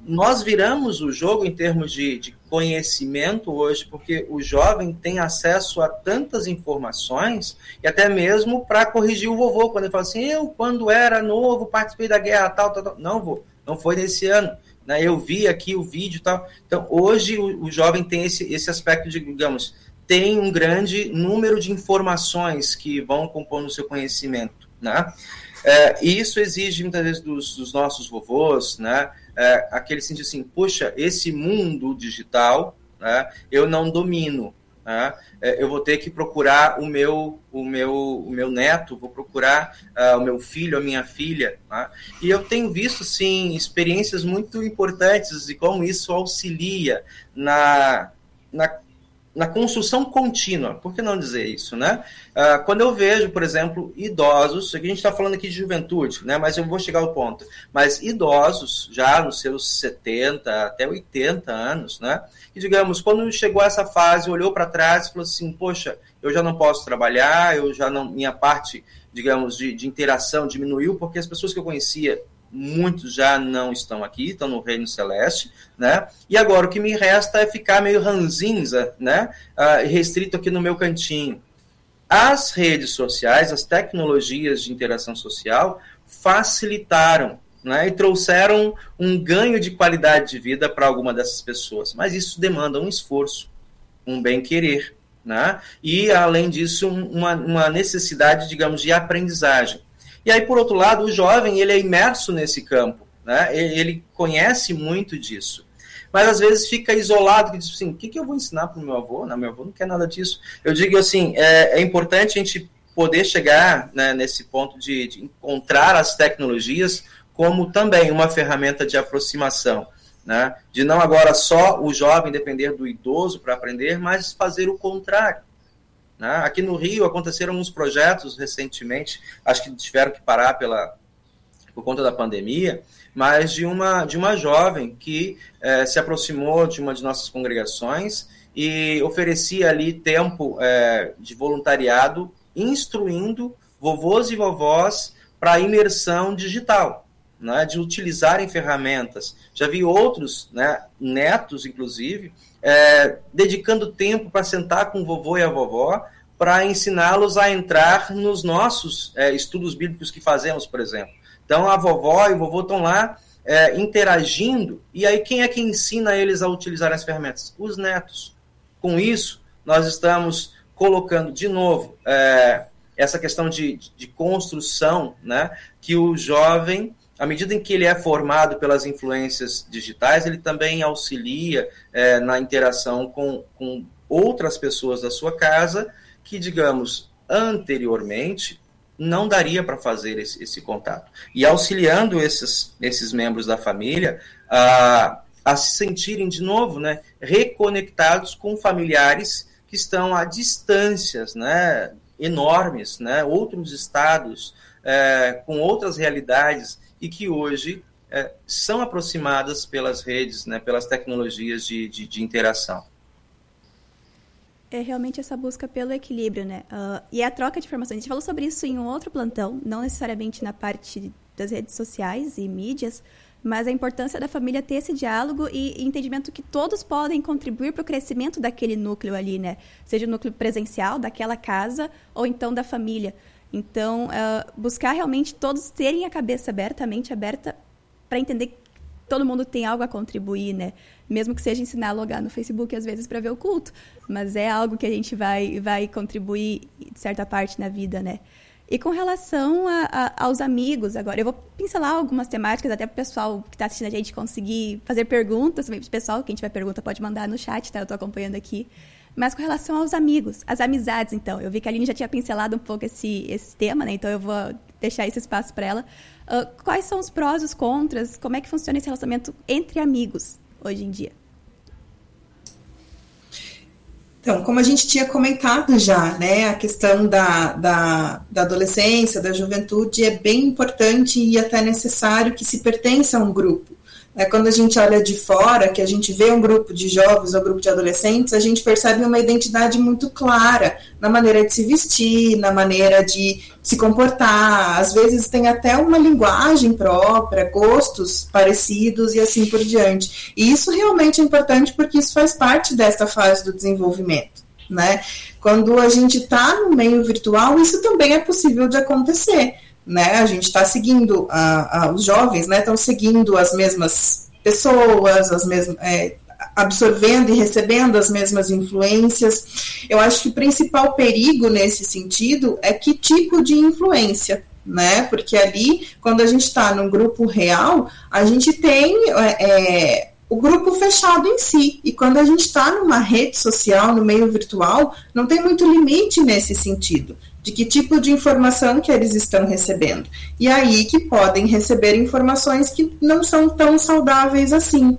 Nós viramos o jogo em termos de, de conhecimento hoje, porque o jovem tem acesso a tantas informações, e até mesmo para corrigir o vovô, quando ele fala assim, eu, quando era novo, participei da guerra, tal, tal, tal. Não, vô, não foi nesse ano né? Eu vi aqui o vídeo e tal. Então, hoje o, o jovem tem esse, esse aspecto de, digamos, tem um grande número de informações que vão compor no seu conhecimento, né? É, e isso exige muitas vezes dos, dos nossos vovôs, né? É, aquele sentido assim, puxa, esse mundo digital, né? Eu não domino, né? É, eu vou ter que procurar o meu, o meu, o meu neto, vou procurar uh, o meu filho, a minha filha. Né? E eu tenho visto, sim, experiências muito importantes e como isso auxilia na, na na construção contínua, por que não dizer isso, né? Uh, quando eu vejo, por exemplo, idosos, aqui a gente está falando aqui de juventude, né? Mas eu vou chegar ao ponto. Mas idosos, já nos seus 70 até 80 anos, né? E digamos, quando chegou essa fase, olhou para trás e falou assim: Poxa, eu já não posso trabalhar, eu já não. Minha parte, digamos, de, de interação diminuiu, porque as pessoas que eu conhecia muitos já não estão aqui, estão no reino celeste, né? E agora o que me resta é ficar meio ranzinza, né? Uh, restrito aqui no meu cantinho. As redes sociais, as tecnologias de interação social facilitaram né, e trouxeram um ganho de qualidade de vida para alguma dessas pessoas. Mas isso demanda um esforço, um bem-querer, né? e, além disso, uma, uma necessidade, digamos, de aprendizagem. E aí, por outro lado, o jovem ele é imerso nesse campo, né? ele conhece muito disso. Mas às vezes fica isolado, que diz assim, o que, que eu vou ensinar para o meu avô? Não, meu avô não quer nada disso. Eu digo assim, é, é importante a gente poder chegar né, nesse ponto de, de encontrar as tecnologias como também uma ferramenta de aproximação. Né? De não agora só o jovem depender do idoso para aprender, mas fazer o contrário. Né? Aqui no Rio aconteceram uns projetos recentemente, acho que tiveram que parar pela, por conta da pandemia, mas de uma, de uma jovem que eh, se aproximou de uma de nossas congregações e oferecia ali tempo eh, de voluntariado, instruindo vovôs e vovós para imersão digital, né, de utilizarem ferramentas. Já vi outros, né, netos, inclusive, é, dedicando tempo para sentar com o vovô e a vovó para ensiná-los a entrar nos nossos é, estudos bíblicos que fazemos, por exemplo. Então, a vovó e o vovô estão lá é, interagindo, e aí quem é que ensina eles a utilizar as ferramentas? Os netos. Com isso, nós estamos colocando de novo é, essa questão de, de construção, né, que o jovem à medida em que ele é formado pelas influências digitais, ele também auxilia é, na interação com, com outras pessoas da sua casa que, digamos, anteriormente não daria para fazer esse, esse, contato. E auxiliando esses, esses membros da família a, a se sentirem de novo né, reconectados com familiares que estão a distâncias né, enormes, né, outros estados, é, com outras realidades e que hoje é, são aproximadas pelas redes, né, pelas tecnologias de, de, de, interação. É realmente essa busca pelo equilíbrio, né? Uh, e a troca de informações. A gente falou sobre isso em um outro plantão, não necessariamente na parte das redes sociais e mídias, mas a importância da família ter esse diálogo e entendimento que todos podem contribuir para o crescimento daquele núcleo ali, né? Seja o núcleo presencial daquela casa ou então da família. Então, uh, buscar realmente todos terem a cabeça aberta, a mente aberta, para entender que todo mundo tem algo a contribuir, né? Mesmo que seja ensinar a logar no Facebook às vezes para ver o culto, mas é algo que a gente vai, vai contribuir de certa parte na vida, né? E com relação a, a, aos amigos, agora, eu vou pincelar algumas temáticas até para o pessoal que está assistindo a gente conseguir fazer perguntas o pessoal. Quem tiver pergunta pode mandar no chat, tá? Eu estou acompanhando aqui. Mas com relação aos amigos, as amizades, então, eu vi que a Aline já tinha pincelado um pouco esse, esse tema, né? Então eu vou deixar esse espaço para ela. Uh, quais são os prós e os contras? Como é que funciona esse relacionamento entre amigos hoje em dia? Então, como a gente tinha comentado já, né, a questão da, da, da, adolescência, da juventude, é bem importante e até necessário que se pertença a um grupo É, quando a gente olha de fora, que a gente vê um grupo de jovens ou um grupo de adolescentes, a gente percebe uma identidade muito clara na maneira de se vestir, na maneira de se comportar. Às vezes tem até uma linguagem própria, gostos parecidos e assim por diante. E isso realmente é importante porque isso faz parte desta fase do desenvolvimento. Né? Quando a gente está no meio virtual, isso também é possível de acontecer né? A gente está seguindo, a, a, os jovens né, estão seguindo as mesmas pessoas, as mesmas, é, absorvendo e recebendo as mesmas influências. Eu acho que o principal perigo nesse sentido é que tipo de influência. Né? Porque ali, quando a gente está num grupo real, a gente tem é, é, o grupo fechado em si. E quando a gente está numa rede social, no meio virtual, não tem muito limite nesse sentido de que tipo de informação que eles estão recebendo. E aí que podem receber informações que não são tão saudáveis assim,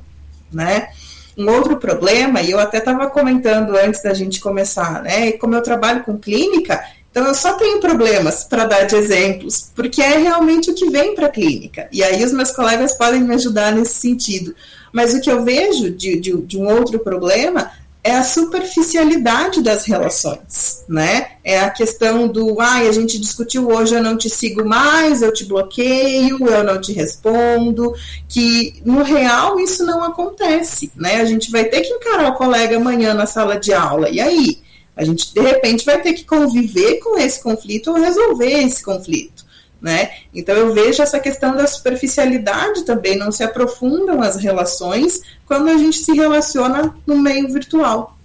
né? Um outro problema, e eu até estava comentando antes da gente começar, né? Como eu trabalho com clínica, então eu só tenho problemas para dar de exemplos, porque é realmente o que vem para a clínica. E aí os meus colegas podem me ajudar nesse sentido. Mas o que eu vejo de, de, de um outro problema é a superficialidade das relações, né? É a questão do, ai, ah, a gente discutiu hoje, eu não te sigo mais, eu te bloqueio, eu não te respondo, que no real isso não acontece, né? A gente vai ter que encarar o colega amanhã na sala de aula, e aí? A gente, de repente, vai ter que conviver com esse conflito ou resolver esse conflito né? Então eu vejo essa questão da superficialidade também, não se aprofundam as relações quando a gente se relaciona no meio virtual.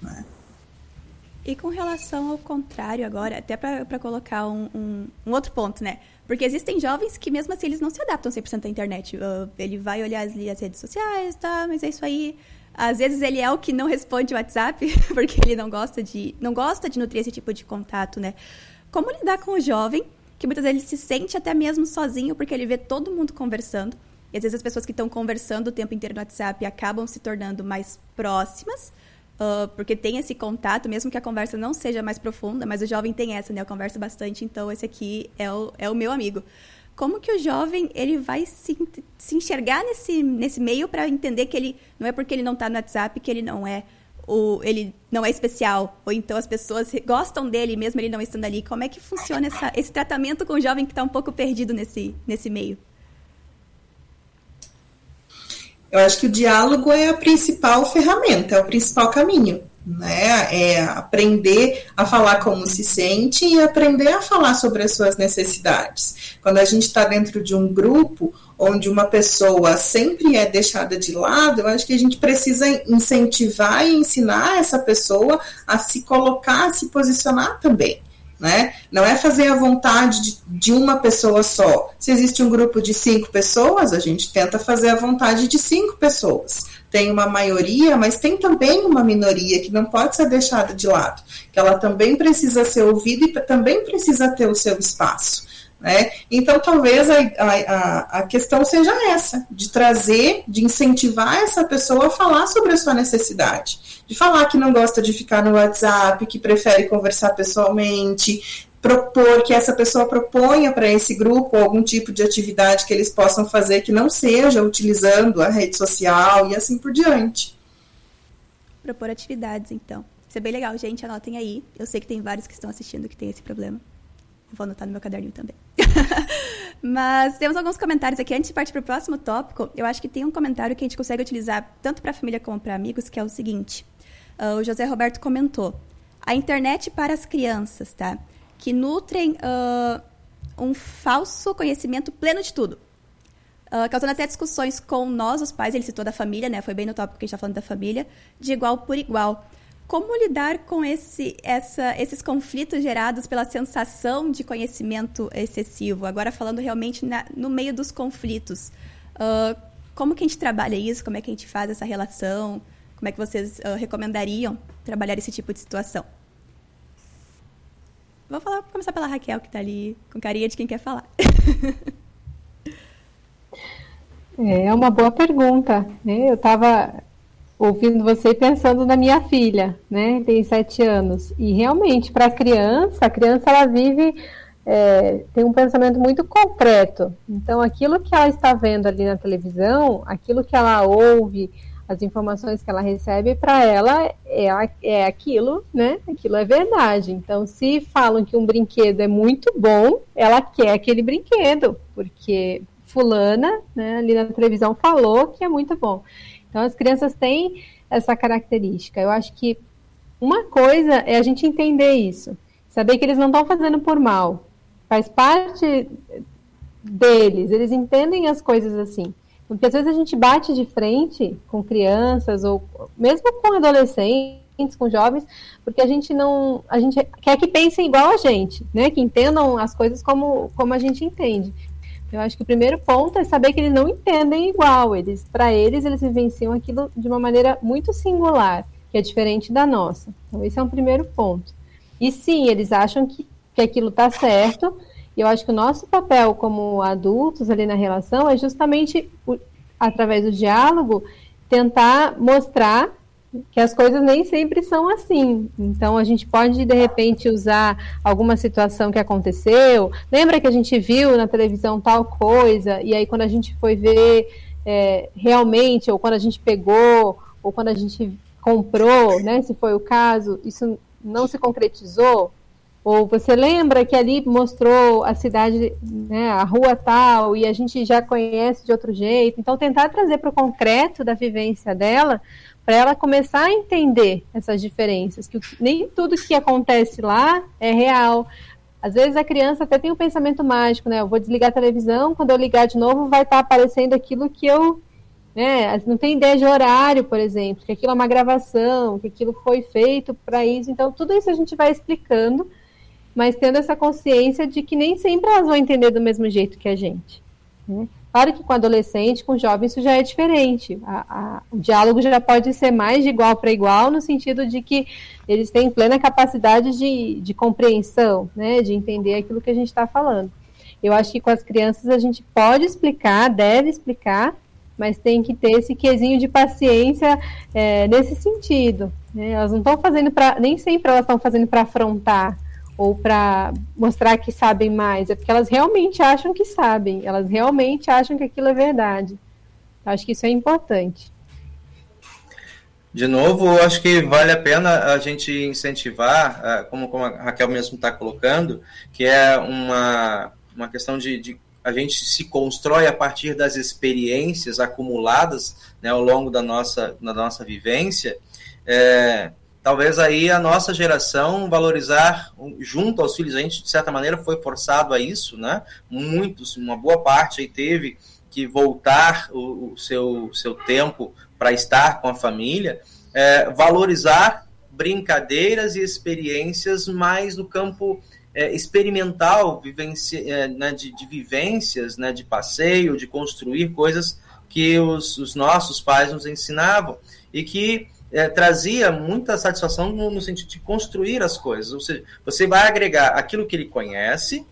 Né? E com relação ao contrário agora, até para colocar um, um, um, outro ponto, né? Porque existem jovens que mesmo assim eles não se adaptam 100% à internet. Uh, ele vai olhar as, as redes sociais, tá, mas é isso aí. Às vezes ele é o que não responde o WhatsApp, porque ele não gosta de não gosta de nutrir esse tipo de contato, né? Como lidar com o jovem que muitas vezes ele se sente até mesmo sozinho porque ele vê todo mundo conversando. E às vezes as pessoas que estão conversando o tempo inteiro no WhatsApp acabam se tornando mais próximas, uh, porque tem esse contato, mesmo que a conversa não seja mais profunda, mas o jovem tem essa, né? Eu converso bastante, então esse aqui é o, é o meu amigo. Como que o jovem ele vai se, se enxergar nesse, nesse meio para entender que ele não é porque ele não está no WhatsApp que ele não é ou ele não é especial, ou então as pessoas gostam dele mesmo ele não estando ali. Como é que funciona essa, esse tratamento com o jovem que está um pouco perdido nesse, nesse meio? Eu acho que o diálogo é a principal ferramenta, é o principal caminho. Né? É aprender a falar como se sente e aprender a falar sobre as suas necessidades. Quando a gente está dentro de um grupo, onde uma pessoa sempre é deixada de lado, eu acho que a gente precisa incentivar e ensinar essa pessoa a se colocar, a se posicionar também. Né? Não é fazer a vontade de, de, uma pessoa só. Se existe um grupo de cinco pessoas, a gente tenta fazer a vontade de cinco pessoas. Tem uma maioria, mas tem também uma minoria que não pode ser deixada de lado, que ela também precisa ser ouvida e também precisa ter o seu espaço. Né? Então, talvez a, a, a questão seja essa, de trazer, de incentivar essa pessoa a falar sobre a sua necessidade, de falar que não gosta de ficar no WhatsApp, que prefere conversar pessoalmente, propor que essa pessoa proponha para esse grupo algum tipo de atividade que eles possam fazer que não seja utilizando a rede social e assim por diante. Propor atividades, então. Isso é bem legal, gente. Anotem aí. Eu sei que tem vários que estão assistindo que tem esse problema. Vou anotar no meu caderninho também. Mas temos alguns comentários aqui. Antes de partir para o próximo tópico, eu acho que tem um comentário que a gente consegue utilizar tanto para a família como para amigos, que é o seguinte. Uh, o José Roberto comentou. A internet para as crianças, tá? Que nutrem uh, um falso conhecimento pleno de tudo. Uh, causando até discussões com nós, os pais, ele citou da família, né? Foi bem no tópico que a gente está falando da família, de igual por igual. Como lidar com esse, essa, esses conflitos gerados pela sensação de conhecimento excessivo? Agora falando realmente na, no meio dos conflitos. Uh, como que a gente trabalha isso? Como é que a gente faz essa relação? Como é que vocês uh, recomendariam trabalhar esse tipo de situação? Vou falar, vou começar pela Raquel, que está ali com carinha de quem quer falar. É uma boa pergunta. Né? Eu estava ouvindo você e pensando na minha filha, né? Tem sete anos. E realmente, para a criança, a criança ela vive é, tem um pensamento muito concreto. Então, aquilo que ela está vendo ali na televisão, aquilo que ela ouve, as informações que ela recebe, para ela é, é aquilo, né? Aquilo é verdade. Então, se falam que um brinquedo é muito bom, ela quer aquele brinquedo, porque fulana, né, ali na televisão falou que é muito bom. Então, as crianças têm essa característica. Eu acho que uma coisa é a gente entender isso, saber que eles não estão fazendo por mal, faz parte deles, eles entendem as coisas assim. Porque às vezes a gente bate de frente com crianças ou mesmo com adolescentes, com jovens, porque a gente não, a gente quer que pensem igual a gente, né? Que entendam as coisas como, como a gente entende. Eu acho que o primeiro ponto é saber que eles não entendem igual. Eles, para eles, eles vivenciam aquilo de uma maneira muito singular, que é diferente da nossa. Então esse é um primeiro ponto. E sim, eles acham que que aquilo está certo. E eu acho que o nosso papel como adultos ali na relação é justamente, através do diálogo, tentar mostrar que as coisas nem sempre são assim. Então a gente pode de repente usar alguma situação que aconteceu. Lembra que a gente viu na televisão tal coisa e aí quando a gente foi ver é, realmente ou quando a gente pegou ou quando a gente comprou, né? Se foi o caso, isso não se concretizou. Ou você lembra que ali mostrou a cidade, né, a rua tal, e a gente já conhece de outro jeito. Então, tentar trazer para o concreto da vivência dela, para ela começar a entender essas diferenças, que nem tudo que acontece lá é real. Às vezes a criança até tem um pensamento mágico, né? Eu vou desligar a televisão, quando eu ligar de novo vai estar tá aparecendo aquilo que eu né? Não tem ideia de horário, por exemplo, que aquilo é uma gravação, que aquilo foi feito para isso. Então, tudo isso a gente vai explicando mas tendo essa consciência de que nem sempre elas vão entender do mesmo jeito que a gente. Né? Claro que com adolescente, com jovem, isso já é diferente. A, a, o diálogo já pode ser mais de igual para igual, no sentido de que eles têm plena capacidade de, de compreensão, né, de entender aquilo que a gente está falando. Eu acho que com as crianças a gente pode explicar, deve explicar, mas tem que ter esse quesinho de paciência é, nesse sentido. Né? Elas não estão fazendo para. Nem sempre elas estão fazendo para afrontar ou para mostrar que sabem mais, é porque elas realmente acham que sabem, elas realmente acham que aquilo é verdade. Acho que isso é importante. De novo, acho que vale a pena a gente incentivar, ah, como, como a Raquel mesmo está colocando, que é uma, uma questão de, de, a gente se constrói a partir das experiências acumuladas né, ao longo da nossa, da nossa vivência. É, talvez aí a nossa geração valorizar junto aos filhos, a gente de certa maneira foi forçado a isso, né? Muitos, uma boa parte aí teve que voltar o, o seu, seu tempo para estar com a família, é, valorizar brincadeiras e experiências mais no campo é, experimental, vivência, é, né, de, de, vivências, né, de passeio, de construir coisas que os, os nossos pais nos ensinavam e que é, trazia muita satisfação no, no, sentido de construir as coisas. Ou seja, você vai agregar aquilo que ele conhece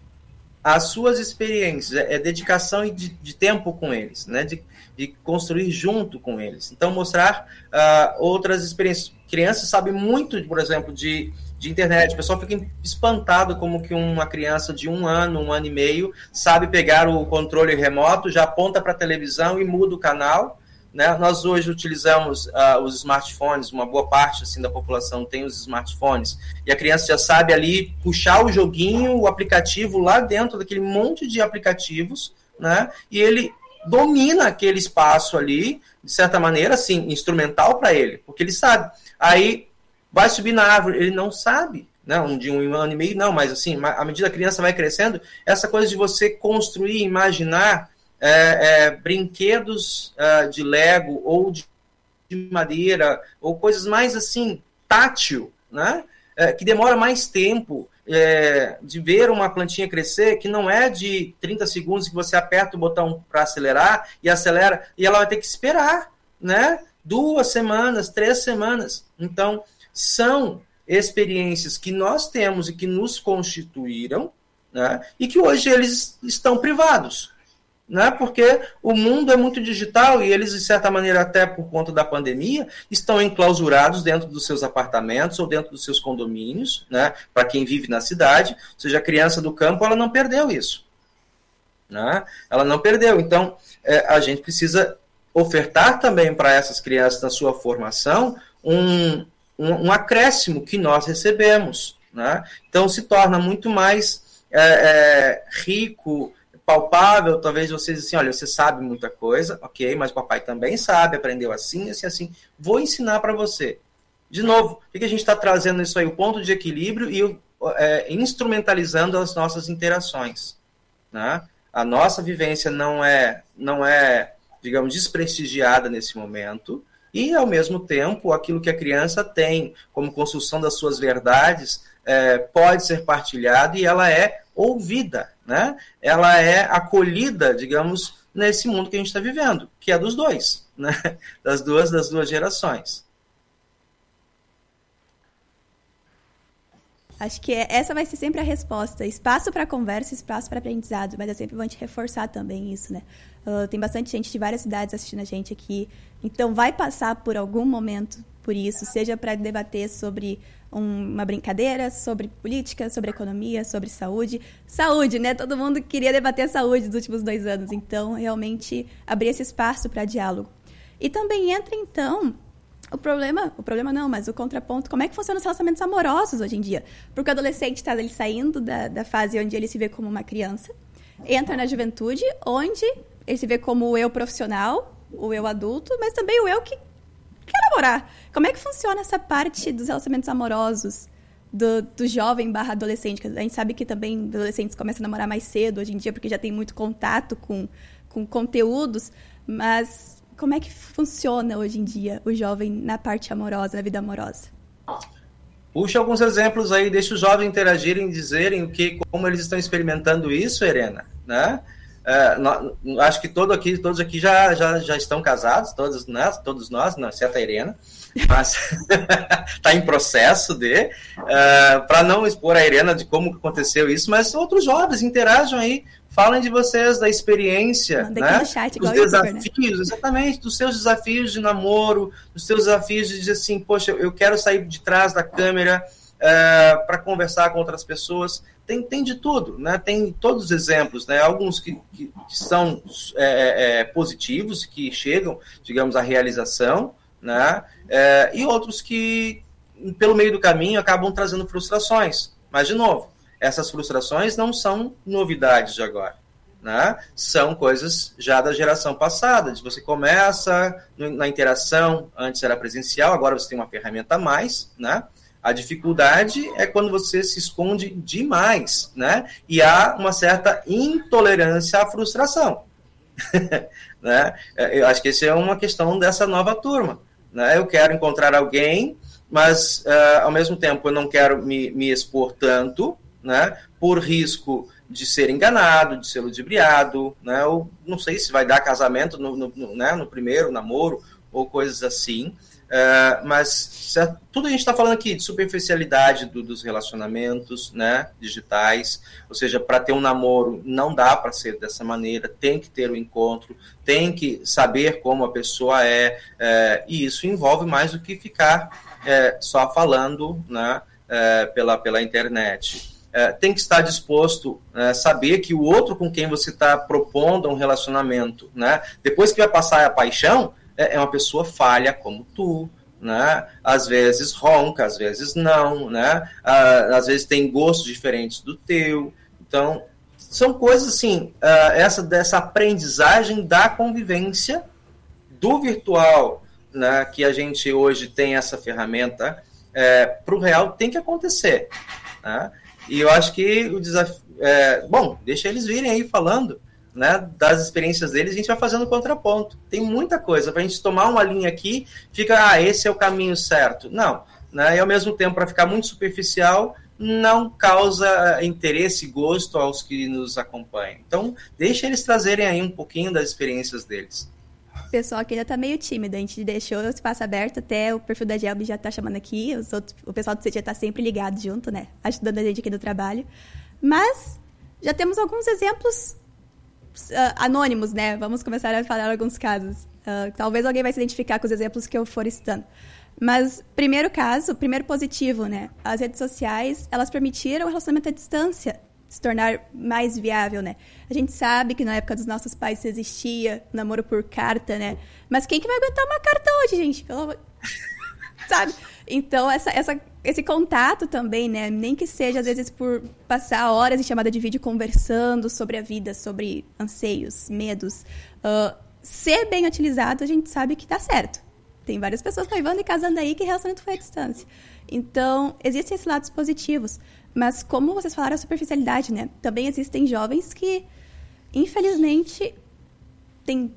às suas experiências, é, é dedicação de, de, tempo com eles, né? De, de, construir junto com eles. Então, mostrar uh, outras experiências. Crianças sabem muito, por exemplo, de, de internet. O pessoal fica espantado como que uma criança de um ano, um ano e meio, sabe pegar o controle remoto, já aponta para a televisão e muda o canal né? Nós hoje utilizamos uh, os smartphones, uma boa parte assim, da população tem os smartphones, e a criança já sabe ali puxar o joguinho, o aplicativo lá dentro daquele monte de aplicativos, né? e ele domina aquele espaço ali, de certa maneira, assim, instrumental para ele, porque ele sabe. Aí vai subir na árvore, ele não sabe, né? Um de um ano e meio, não, mas assim, à medida que a criança vai crescendo, essa coisa de você construir, imaginar é, é, brinquedos é, de Lego ou de, de, madeira, ou coisas mais assim, tátil, né? É, que demora mais tempo é, de ver uma plantinha crescer, que não é de 30 segundos que você aperta o botão para acelerar e acelera, e ela vai ter que esperar, né? Duas semanas, três semanas. Então, são experiências que nós temos e que nos constituíram, né? e que hoje eles estão privados né? Porque o mundo é muito digital e eles, de certa maneira, até por conta da pandemia, estão enclausurados dentro dos seus apartamentos ou dentro dos seus condomínios, né? Para quem vive na cidade, ou seja, a criança do campo, ela não perdeu isso, né? Ela não perdeu. Então, é, a gente precisa ofertar também para essas crianças na sua formação um, um, um acréscimo que nós recebemos, né? Então, se torna muito mais é, é, rico palpável, talvez vocês assim, olha, você sabe muita coisa, ok, mas o papai também sabe, aprendeu assim, assim, assim. Vou ensinar para você. De novo, o que a gente está trazendo isso aí? O ponto de equilíbrio e é, instrumentalizando as nossas interações. Né? A nossa vivência não é, não é, digamos, desprestigiada nesse momento, e, ao mesmo tempo, aquilo que a criança tem como construção das suas verdades é, pode ser partilhado e ela é ouvida né? Ela é acolhida, digamos, nesse mundo que a gente está vivendo, que é dos dois, né? Das duas, das duas gerações. Acho que é, essa vai ser sempre a resposta. Espaço para conversa, espaço para aprendizado. Mas eu sempre vou te reforçar também isso, né? Uh, tem bastante gente de várias cidades assistindo a gente aqui. Então, vai passar por algum momento por isso, seja para debater sobre uma brincadeira sobre política, sobre economia, sobre saúde. Saúde, né? Todo mundo queria debater a saúde nos últimos dois anos. Então, realmente, abrir esse espaço para diálogo. E também entra, então, o problema, o problema não, mas o contraponto, como é que funcionam os relacionamentos amorosos hoje em dia? Porque o adolescente está ele saindo da, da fase onde ele se vê como uma criança, entra na juventude, onde ele se vê como o eu profissional, o eu adulto, mas também o eu que quer namorar. Como é que funciona essa parte dos relacionamentos amorosos do, do jovem barra adolescente? A gente sabe que também adolescentes começam a namorar mais cedo hoje em dia, porque já tem muito contato com, com conteúdos, mas como é que funciona hoje em dia o jovem na parte amorosa, na vida amorosa? Puxa alguns exemplos aí, deixa os jovens interagirem, dizerem o que, como eles estão experimentando isso, Helena, né? É, nós, acho que todo aqui, todos aqui já, já, já estão casados, todos, né, todos nós, não, exceto a Irena, mas está em processo de, uh, é, para não expor a Irena de como aconteceu isso, mas outros jovens interajam aí, falem de vocês, da experiência, né, chat, dos desafios, YouTuber, né? exatamente, dos seus desafios de namoro, dos seus desafios de dizer assim, poxa, eu quero sair de trás da câmera, uh, para conversar com outras pessoas. Tem, tem de tudo, né? tem todos os exemplos, né? alguns que, que, são é, é, é, positivos, que chegam, digamos, à realização, né? É, e outros que, pelo meio do caminho, acabam trazendo frustrações. Mas, de novo, essas frustrações não são novidades de agora. Né? São coisas já da geração passada. Você começa na interação, antes era presencial, agora você tem uma ferramenta a mais, né? A dificuldade é quando você se esconde demais, né? E há uma certa intolerância à frustração. né? É, eu acho que essa é uma questão dessa nova turma. Né? Eu quero encontrar alguém, mas uh, ao mesmo tempo eu não quero me, me expor tanto, né? Por risco de ser enganado, de ser ludibriado, né? Ou não sei se vai dar casamento no, no, no, né? no primeiro namoro ou coisas assim. É, mas certo, tudo a gente está falando aqui de superficialidade do, dos relacionamentos né, digitais, ou seja, para ter um namoro não dá para ser dessa maneira, tem que ter o um encontro, tem que saber como a pessoa é, é e isso envolve mais do que ficar é, só falando né, pela, pela internet. tem que estar disposto a saber que o outro com quem você está propondo um relacionamento, né, depois que vai passar a paixão, é, é uma pessoa falha como tu, né? Às vezes ronca, às vezes não, né? Ah, às vezes tem gostos diferentes do teu. Então, são coisas assim, uh, essa dessa aprendizagem da convivência do virtual, né? Que a gente hoje tem essa ferramenta é, para o real tem que acontecer. Né? E eu acho que o desafio, é, bom, deixa eles virem aí falando né, das experiências deles, a gente vai fazendo contraponto. Tem muita coisa. Para a gente tomar uma linha aqui, fica, ah, esse é o caminho certo. Não. Né, e ao mesmo tempo, para ficar muito superficial, não causa interesse e gosto aos que nos acompanham. Então, deixa eles trazerem aí um pouquinho das experiências deles. O pessoal aqui ainda está meio tímido, a gente deixou o espaço aberto, até o perfil da Gelb já está chamando aqui, os outros, o pessoal do CT está sempre ligado junto, né? Ajudando a gente aqui no trabalho. Mas já temos alguns exemplos anônimos, né? Vamos começar a falar alguns casos. Uh, talvez alguém vai se identificar com os exemplos que eu for estando. Mas, primeiro caso, primeiro positivo, né? As redes sociais, elas permitiram o relacionamento à distância se tornar mais viável, né? A gente sabe que na época dos nossos pais existia namoro por carta, né? Mas quem que vai aguentar uma carta hoje, gente? Pelo. sabe? Então, essa, essa, esse contato também, né? Nem que seja, às vezes, por passar horas em chamada de vídeo conversando sobre a vida, sobre anseios, medos. Uh, ser bem utilizado, a gente sabe que dá certo. Tem várias pessoas noivando e casando aí que relacionamento foi à distância. Então, existem esses lados positivos. Mas, como vocês falaram, a superficialidade, né? Também existem jovens que, infelizmente, têm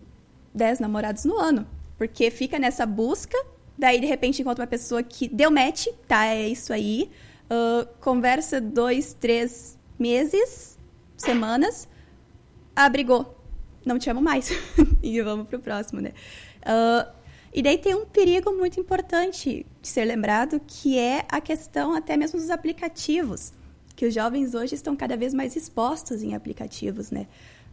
10 namorados no ano. Porque fica nessa busca, daí, de repente, encontra uma pessoa que deu match, tá? É isso aí. Uh, conversa dois, três meses, semanas, abrigou não te amo mais. e vamos pro próximo, né? Uh, e daí tem um perigo muito importante de ser lembrado, que é a questão até mesmo dos aplicativos, que os jovens hoje estão cada vez mais expostos em aplicativos, né?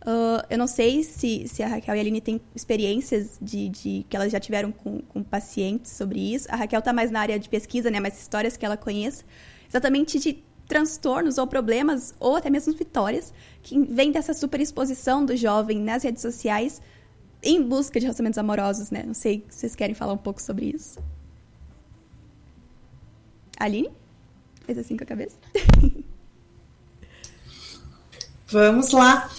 Uh, eu não sei se, se a Raquel e a Aline têm experiências de, de que elas já tiveram com, com pacientes sobre isso. A Raquel está mais na área de pesquisa, né? Mas histórias que ela conhece, exatamente de transtornos ou problemas, ou até mesmo vitórias, que vem dessa superexposição do jovem nas redes sociais em busca de relacionamentos amorosos, né? Não sei se vocês querem falar um pouco sobre isso. Aline? Fez assim com a cabeça? Vamos lá.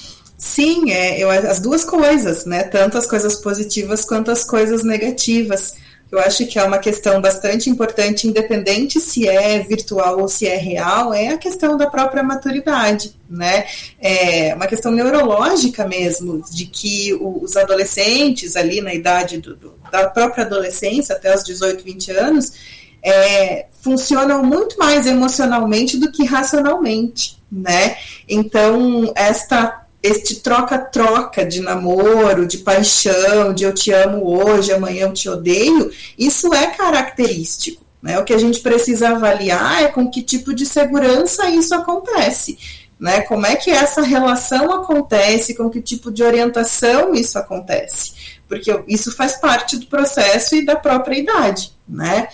Sim, é, eu, as duas coisas, né? Tanto as coisas positivas quanto as coisas negativas. Eu acho que é uma questão bastante importante, independente se é virtual ou se é real, é a questão da própria maturidade, né? É uma questão neurológica mesmo, de que os adolescentes ali na idade do, do, da própria adolescência, até os 18, 20 anos, é, funcionam muito mais emocionalmente do que racionalmente, né? Então, esta este troca-troca de namoro, de paixão, de eu te amo hoje, amanhã eu te odeio, isso é característico. Né? O que a gente precisa avaliar é com que tipo de segurança isso acontece. Né? Como é que essa relação acontece, com que tipo de orientação isso acontece. Porque isso faz parte do processo e da própria idade. Né?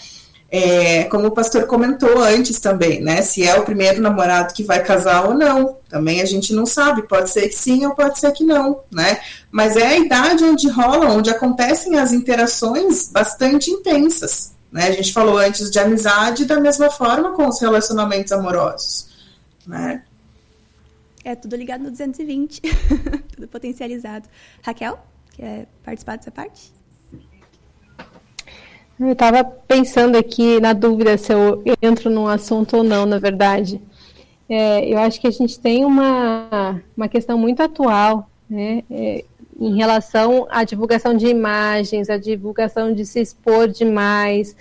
É, como o pastor comentou antes também, né? Se é o primeiro namorado que vai casar ou não, também a gente não sabe. Pode ser que sim ou pode ser que não, né? Mas é a idade onde rola, onde acontecem as interações bastante intensas. Né? A gente falou antes de amizade da mesma forma com os relacionamentos amorosos, né? É tudo ligado no 220, tudo potencializado. Raquel, quer participar dessa parte? Eu estava pensando aqui na dúvida se eu entro num assunto ou não, na verdade. É, eu acho que a gente tem uma, uma questão muito atual, né, é, em relação à divulgação de imagens, a divulgação de se expor demais,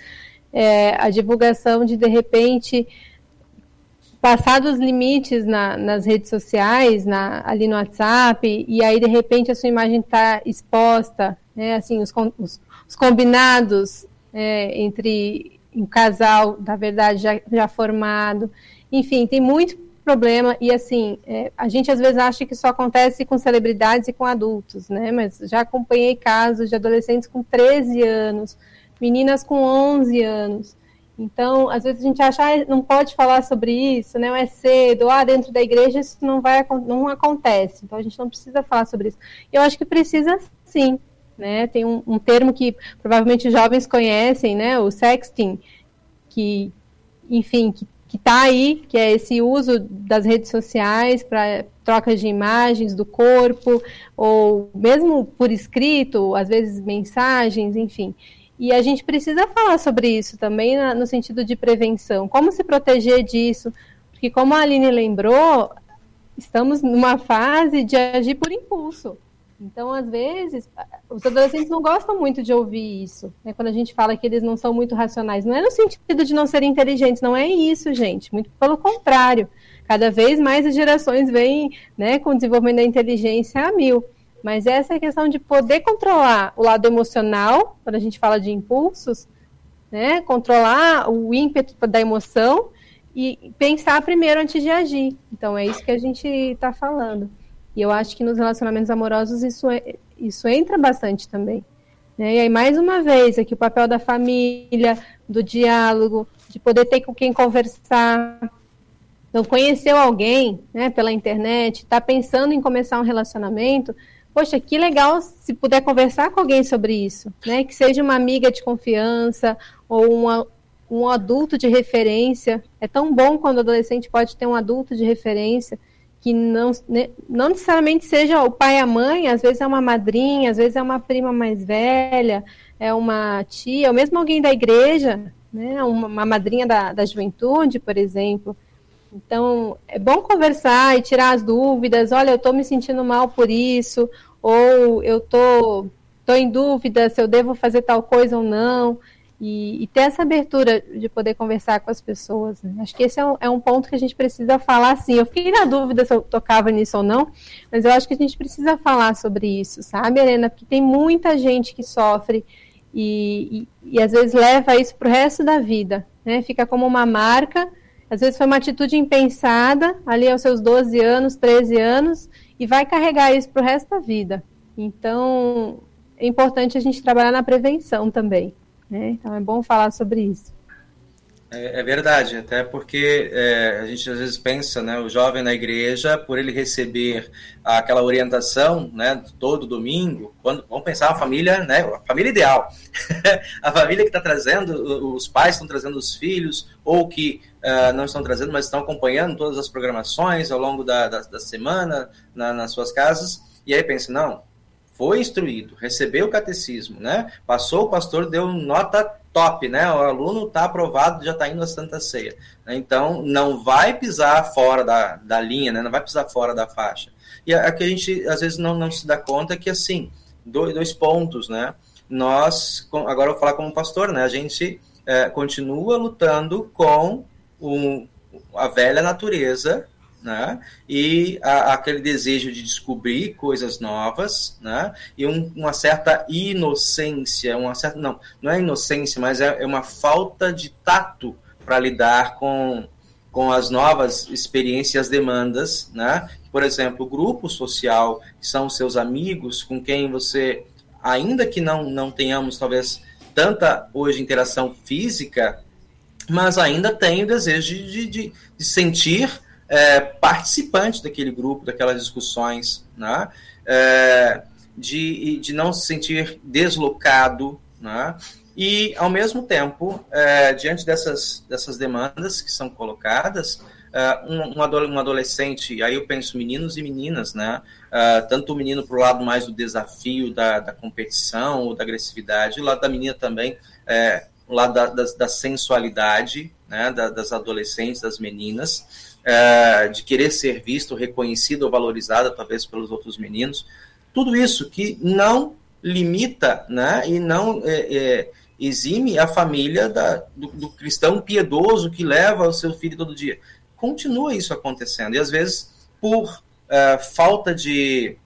é, a divulgação de, de repente, passar dos limites na, nas redes sociais, na, ali no WhatsApp, e aí, de repente, a sua imagem está exposta, né, assim, os, os, os combinados é, entre um casal, da verdade, já, já formado. Enfim, tem muito problema e assim é, a gente às vezes acha que isso acontece com celebridades e com adultos, né? Mas já acompanhei casos de adolescentes com 13 anos, meninas com 11 anos. Então, às vezes a gente acha, ah, não pode falar sobre isso, né? É cedo, ah, dentro da igreja isso não vai não acontece. Então a gente não precisa falar sobre isso. Eu acho que precisa sim né? Tem um, um termo que provavelmente jovens conhecem, né? O sexting, que, enfim, que que está aí, que é esse uso das redes sociais para trocas de imagens do corpo, ou mesmo por escrito, às vezes mensagens, enfim. E a gente precisa falar sobre isso também na, no sentido de prevenção. Como se proteger disso? Porque, como a Aline lembrou, estamos numa fase de agir por impulso. Então, às vezes, os adolescentes não gostam muito de ouvir isso. Né? Quando a gente fala que eles não são muito racionais, não é no sentido de não serem inteligentes, não é isso, gente. Muito pelo contrário. Cada vez mais as gerações vêm né, com o desenvolvimento da inteligência a mil. Mas essa é a questão de poder controlar o lado emocional, quando a gente fala de impulsos, né, controlar o ímpeto da emoção e pensar primeiro antes de agir. Então, é isso que a gente está falando. E eu acho que nos relacionamentos amorosos isso, é, isso entra bastante também. Né? E aí, mais uma vez, aqui o papel da família, do diálogo, de poder ter com quem conversar. Então, conheceu alguém né, pela internet, está pensando em começar um relacionamento, poxa, que legal se puder conversar com alguém sobre isso, né? Que seja uma amiga de confiança ou uma, um adulto de referência. É tão bom quando o adolescente pode ter um adulto de referência que não, né, não necessariamente seja o pai e a mãe, às vezes é uma madrinha, às vezes é uma prima mais velha, é uma tia, ou mesmo alguém da igreja, né, uma, uma madrinha da, da juventude, por exemplo. Então, é bom conversar e tirar as dúvidas. Olha, eu estou me sentindo mal por isso, ou eu estou tô, tô em dúvida se eu devo fazer tal coisa ou não. E, e ter essa abertura de poder conversar com as pessoas. Né? Acho que esse é um, é um, ponto que a gente precisa falar, sim. Eu fiquei na dúvida se eu tocava nisso ou não, mas eu acho que a gente precisa falar sobre isso, sabe, Helena? Porque tem muita gente que sofre e, e, e às vezes leva isso para o resto da vida. Né? Fica como uma marca às vezes foi uma atitude impensada, ali aos seus 12 anos, 13 anos, e vai carregar isso para o resto da vida. Então, é importante a gente trabalhar na prevenção também. Né? Então, é bom falar sobre isso. É, é verdade, até porque é, a gente às vezes pensa, né, o jovem na igreja, por ele receber aquela orientação, né, todo domingo, quando vamos pensar a família, né, a família ideal, a família que está trazendo, os pais estão trazendo os filhos, ou que uh, não estão trazendo, mas estão acompanhando todas as programações ao longo da, da, da semana na, nas suas casas, e aí pensa, não, foi instruído, recebeu o catecismo, né, passou o pastor, deu nota top, né? O aluno está aprovado, já está indo à Santa Ceia. Então, não vai pisar fora da, da linha, né? Não vai pisar fora da faixa. E aqui a gente, às vezes, não, não se dá conta que, assim, dois, dois pontos, né? Nós, agora eu vou falar como pastor, né? A gente é, continua lutando com o, a velha natureza né? E a, aquele desejo de descobrir coisas novas, né? E um, uma certa inocência, uma certa não, não é inocência, mas é, é uma falta de tato para lidar com com as novas experiências, demandas, né? Por exemplo, o grupo social, que são seus amigos, com quem você, ainda que não não tenhamos talvez tanta hoje interação física, mas ainda tem o desejo de, de, de sentir é, participante daquele grupo, daquelas discussões, né? É, de, de não se sentir deslocado, né? e, ao mesmo tempo, é, diante dessas, dessas demandas que são colocadas, é, um, um, adolescente, aí eu penso meninos e meninas, né? Uh, tanto o menino para o lado mais do desafio, da, da competição ou da agressividade, o lado da menina também, é, o lado da, da, da sensualidade, né? Da, das adolescentes, das meninas é, de querer ser visto, reconhecido ou valorizado, talvez pelos outros meninos. Tudo isso que não limita né, e não é, é, exime a família da, do, do, cristão piedoso que leva o seu filho todo dia. Continua isso acontecendo. E às vezes, por é, falta de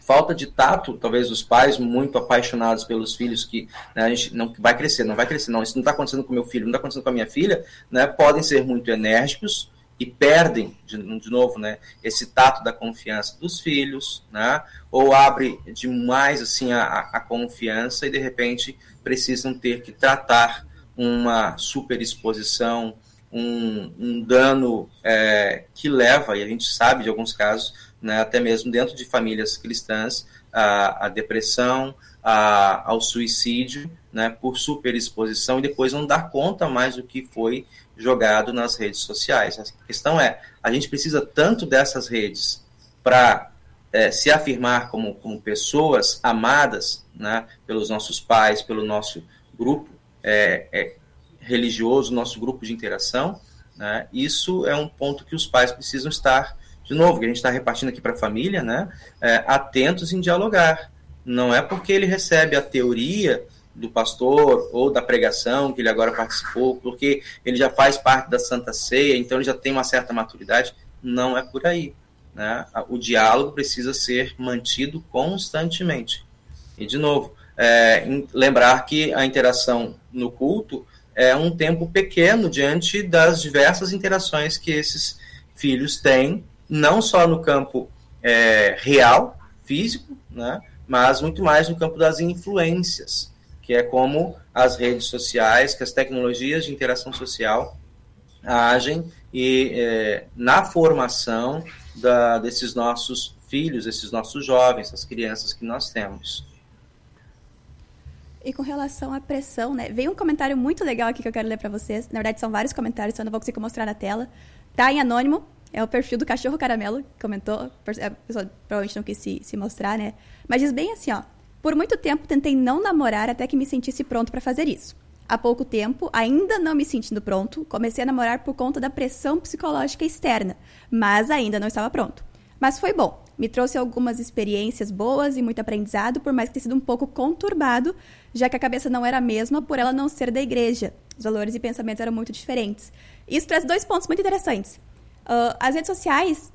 falta de tato, talvez os pais muito apaixonados pelos filhos que né, a gente não vai crescer, não vai crescer, não, isso não está acontecendo com meu filho, não está acontecendo com a minha filha, né, podem ser muito enérgicos, e perdem, de, de, novo, né, esse tato da confiança dos filhos, né, ou abre demais assim a, a confiança e de repente precisam ter que tratar uma superexposição, um, um dano é, que leva, e a gente sabe de alguns casos, né, até mesmo dentro de famílias cristãs, a, a depressão, a, ao suicídio, né, por superexposição e depois não dar conta mais do que foi jogado nas redes sociais. A questão é, a gente precisa tanto dessas redes para é, se afirmar como, como pessoas amadas né, pelos nossos pais, pelo nosso grupo é, é, religioso, nosso grupo de interação. Né, isso é um ponto que os pais precisam estar, de novo, que a gente está repartindo aqui para a família, né, é, atentos em dialogar. Não é porque ele recebe a teoria do pastor ou da pregação que ele agora participou, porque ele já faz parte da Santa Ceia, então ele já tem uma certa maturidade. Não é por aí. Né? O diálogo precisa ser mantido constantemente. E, de novo, é, lembrar que a interação no culto é um tempo pequeno diante das diversas interações que esses filhos têm, não só no campo é, real, físico, né? mas muito mais no campo das influências, que é como as redes sociais, que as tecnologias de interação social agem e é, na formação da, desses nossos filhos, esses nossos jovens, as crianças que nós temos. E com relação à pressão, né? Veio um comentário muito legal aqui que eu quero ler para vocês. Na verdade, são vários comentários, eu não vou conseguir mostrar na tela. Tá em anônimo, é o perfil do Cachorro Caramelo, que comentou. A pessoa provavelmente não quis se, se mostrar, né? Mas diz bem assim, ó. Por muito tempo tentei não namorar até que me sentisse pronto para fazer isso. Há pouco tempo, ainda não me sentindo pronto, comecei a namorar por conta da pressão psicológica externa, mas ainda não estava pronto. Mas foi bom. Me trouxe algumas experiências boas e muito aprendizado, por mais que tenha sido um pouco conturbado, já que a cabeça não era a mesma por ela não ser da igreja. Os valores e pensamentos eram muito diferentes. Isso traz dois pontos muito interessantes. Uh, as redes sociais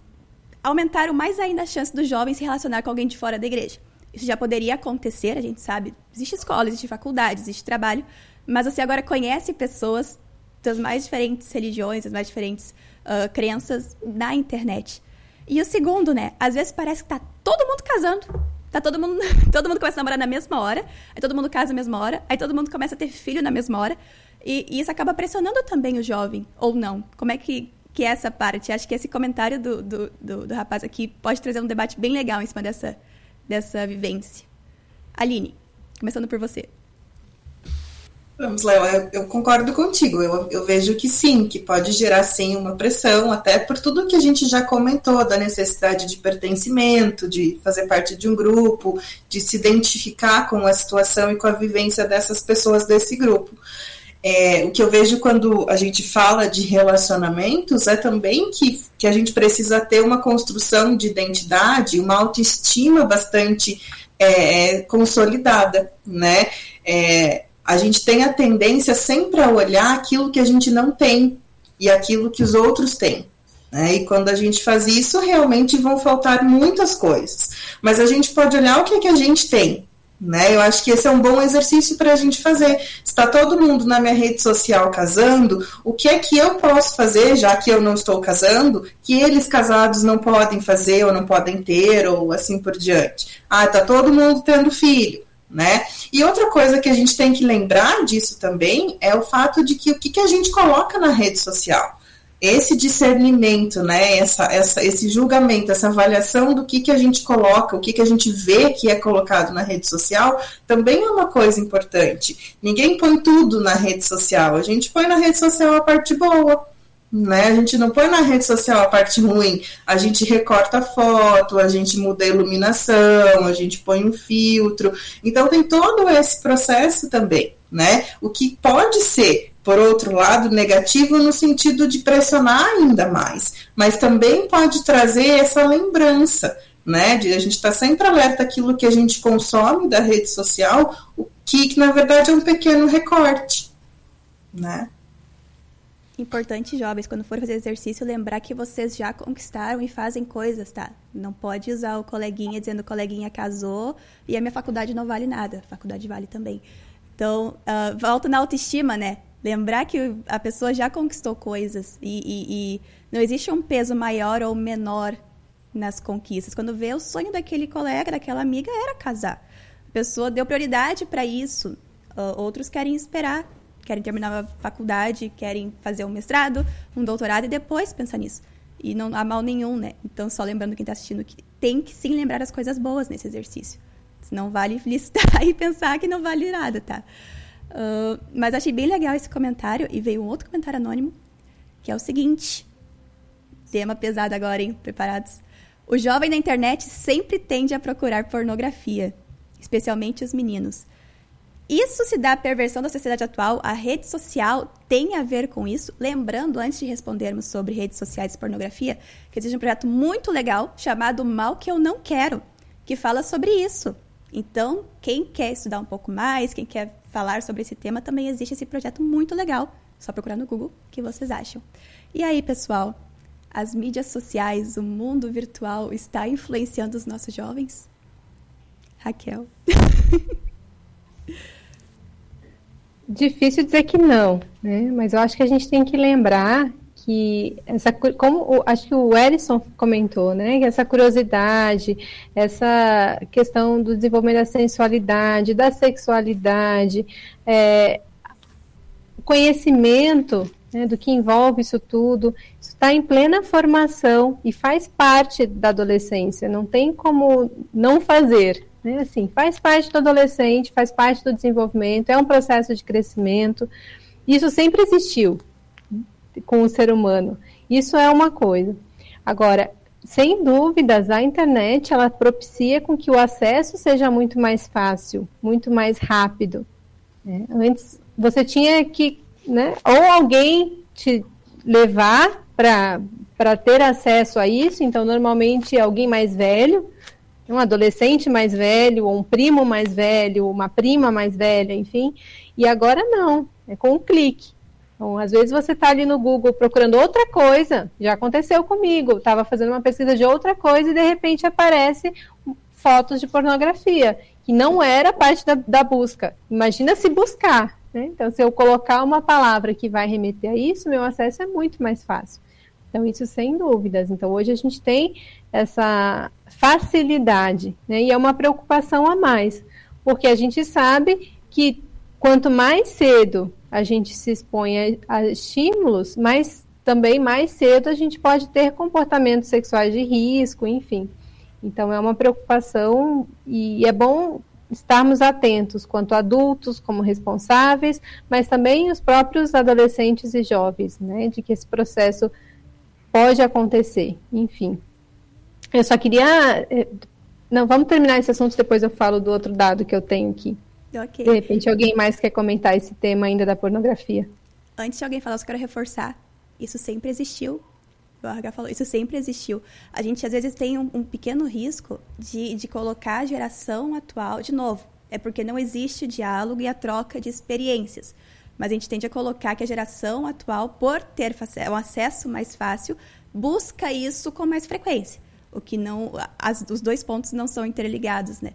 aumentaram mais ainda a chance do jovem se relacionar com alguém de fora da igreja. Isso já poderia acontecer, a gente sabe. Existe escola, existe faculdade, existe trabalho, mas você agora conhece pessoas das mais diferentes religiões, das mais diferentes uh, crenças na internet. E o segundo, né? Às vezes parece que tá todo mundo casando. Tá todo mundo, todo mundo começa a namorar na mesma hora, aí todo mundo casa na mesma hora, aí todo mundo começa a ter filho na mesma hora. E, e isso acaba pressionando também o jovem, ou não? Como é que, que é essa parte? Acho que esse comentário do, do, do, do rapaz aqui pode trazer um debate bem legal em cima dessa, dessa vivência. Aline, começando por você. Vamos, Léo, eu, eu, concordo contigo. Eu, eu, vejo que sim, que pode gerar sim uma pressão, até por tudo que a gente já comentou, da necessidade de pertencimento, de fazer parte de um grupo, de se identificar com a situação e com a vivência dessas pessoas desse grupo. É, o que eu vejo quando a gente fala de relacionamentos é também que, que a gente precisa ter uma construção de identidade, uma autoestima bastante é, consolidada, né? É, a gente tem a tendência sempre a olhar aquilo que a gente não tem e aquilo que os outros têm. Né? E quando a gente faz isso, realmente vão faltar muitas coisas. Mas a gente pode olhar o que, é que a gente tem. Né? Eu acho que esse é um bom exercício para a gente fazer. Está todo mundo na minha rede social casando, o que é que eu posso fazer, já que eu não estou casando, que eles casados não podem fazer ou não podem ter, ou assim por diante. Ah, está todo mundo tendo filho né? E outra coisa que a gente tem que lembrar disso também é o fato de que o que, que a gente coloca na rede social. Esse discernimento, né, essa, essa, esse julgamento, essa avaliação do que, que a gente coloca, o que, que a gente vê que é colocado na rede social, também é uma coisa importante. Ninguém põe tudo na rede social, a gente põe na rede social a parte boa, né? A gente não põe na rede social a parte ruim, a gente recorta a foto, a gente muda a iluminação, a gente põe um filtro. Então tem todo esse processo também, né? O que pode ser, por outro lado, negativo no sentido de pressionar ainda mais, mas também pode trazer essa lembrança, né? De a gente estar tá sempre alerta àquilo que a gente consome da rede social, o que, que na verdade é um pequeno recorte, né? Importante, jovens, quando for fazer exercício, lembrar que vocês já conquistaram e fazem coisas, tá? Não pode usar o coleguinha dizendo o coleguinha casou e a minha faculdade não vale nada. A faculdade vale também. Então, uh, volta na autoestima, né? Lembrar que a pessoa já conquistou coisas e, e, e não existe um peso maior ou menor nas conquistas. Quando vê o sonho daquele colega, daquela amiga, era casar. A pessoa deu prioridade para isso. Uh, outros querem esperar querem terminar a faculdade, querem fazer um mestrado, um doutorado e depois pensar nisso. E não há mal nenhum, né? Então, só lembrando quem está assistindo que tem que sim lembrar as coisas boas nesse exercício. Senão vale listar e pensar que não vale nada, tá? Uh, mas achei bem legal esse comentário e veio um outro comentário anônimo, que é o seguinte. Tema pesado agora, hein? Preparados? O jovem na internet sempre tende a procurar pornografia, especialmente os meninos. Isso se dá à perversão da sociedade atual? A rede social tem a ver com isso? Lembrando, antes de respondermos sobre redes sociais e pornografia, que existe um projeto muito legal chamado Mal Que Eu Não Quero, que fala sobre isso. Então, quem quer estudar um pouco mais, quem quer falar sobre esse tema, também existe esse projeto muito legal. Só procurar no Google o que vocês acham. E aí, pessoal, as mídias sociais, o mundo virtual está influenciando os nossos jovens? Raquel. Difícil dizer que não, né? Mas eu acho que a gente tem que lembrar que essa como acho que o Erison comentou, né, que essa curiosidade, essa questão do desenvolvimento da sensualidade, da sexualidade, é, conhecimento né, do que envolve isso tudo, está em plena formação e faz parte da adolescência. Não tem como não fazer, né? Assim, faz parte do adolescente, faz parte do desenvolvimento, é um processo de crescimento. Isso sempre existiu com o ser humano. Isso é uma coisa. Agora, sem dúvidas, a internet ela propicia com que o acesso seja muito mais fácil, muito mais rápido. Né? Antes você tinha que, né, ou alguém te levar para ter acesso a isso, então normalmente alguém mais velho, um adolescente mais velho, ou um primo mais velho, uma prima mais velha, enfim, e agora não, é com um clique. Então, às vezes você está ali no Google procurando outra coisa, já aconteceu comigo, estava fazendo uma pesquisa de outra coisa e de repente aparece fotos de pornografia, que não era parte da, da busca. Imagina se buscar. Né? Então, se eu colocar uma palavra que vai remeter a isso, meu acesso é muito mais fácil. Então, isso sem dúvidas. Então, hoje a gente tem essa facilidade, né? e é uma preocupação a mais, porque a gente sabe que quanto mais cedo a gente se expõe a, a estímulos, mais também mais cedo a gente pode ter comportamentos sexuais de risco, enfim. Então é uma preocupação e é bom estarmos atentos quanto adultos, como responsáveis, mas também os próprios adolescentes e jovens, né, de que esse processo pode acontecer, enfim. Eu só queria, eh, não, vamos terminar esse assunto depois eu falo do outro dado que eu tenho aqui. Ok. De repente, alguém mais quer comentar esse tema ainda da pornografia? Antes de alguém falar, eu só quero reforçar. Isso sempre existiu. O RH falou, isso sempre existiu. A gente, às vezes, tem um, um pequeno risco de, de colocar a geração atual, de novo, é porque não existe o diálogo e a troca de experiências. Mas a gente tende a colocar que a geração atual, por ter um acesso mais fácil, busca isso com mais frequência. O que não. As, os dois pontos não são interligados, né?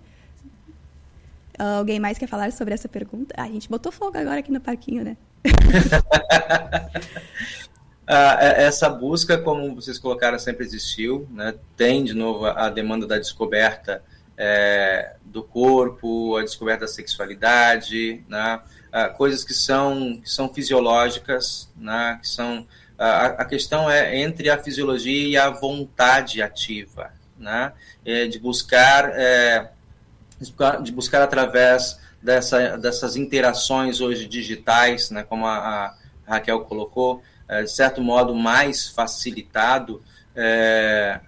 Uh, alguém mais quer falar sobre essa pergunta? Ah, a gente botou fogo agora aqui no parquinho, né? Ah, é, essa busca, como vocês colocaram, sempre existiu. Né? Tem, de novo, a demanda da descoberta é, do corpo, a descoberta da sexualidade, né? ah, coisas que são, que são fisiológicas, né? que são a, a, questão é entre a fisiologia e a vontade ativa, né? É de buscar é, de buscar, através dessa, dessas interações hoje digitais, né, como a, a Raquel colocou, é, de certo modo mais facilitado, é,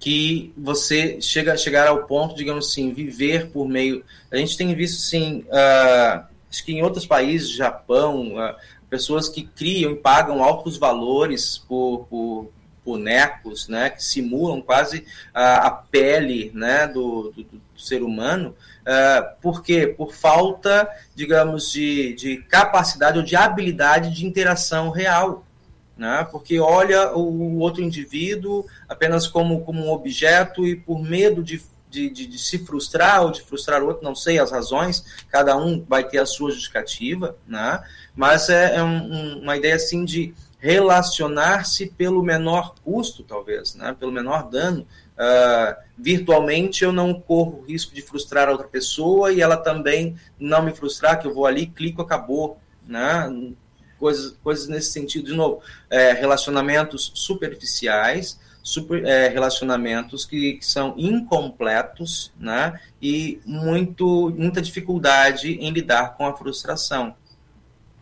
que você chega chegar ao ponto, digamos assim, viver por meio. A gente tem visto, sim, uh, acho que em outros países, Japão, uh, pessoas que criam e pagam altos valores por, por bonecos, né, que simulam quase a, a pele, né, do, do, do ser humano, uh, por quê? Por falta, digamos, de, de capacidade ou de habilidade de interação real, né, porque olha o outro indivíduo apenas como, como um objeto e por medo de de, de, de, se frustrar ou de frustrar o outro, não sei as razões, cada um vai ter a sua justificativa, né? mas é, é um, uma ideia assim de relacionar-se pelo menor custo, talvez, né? pelo menor dano. Uh, virtualmente eu não corro risco de frustrar a outra pessoa e ela também não me frustrar, que eu vou ali, clico, acabou. Né? Coisas, coisas nesse sentido, de novo, é, relacionamentos superficiais, super, é, relacionamentos que, que, são incompletos né? e muito, muita dificuldade em lidar com a frustração.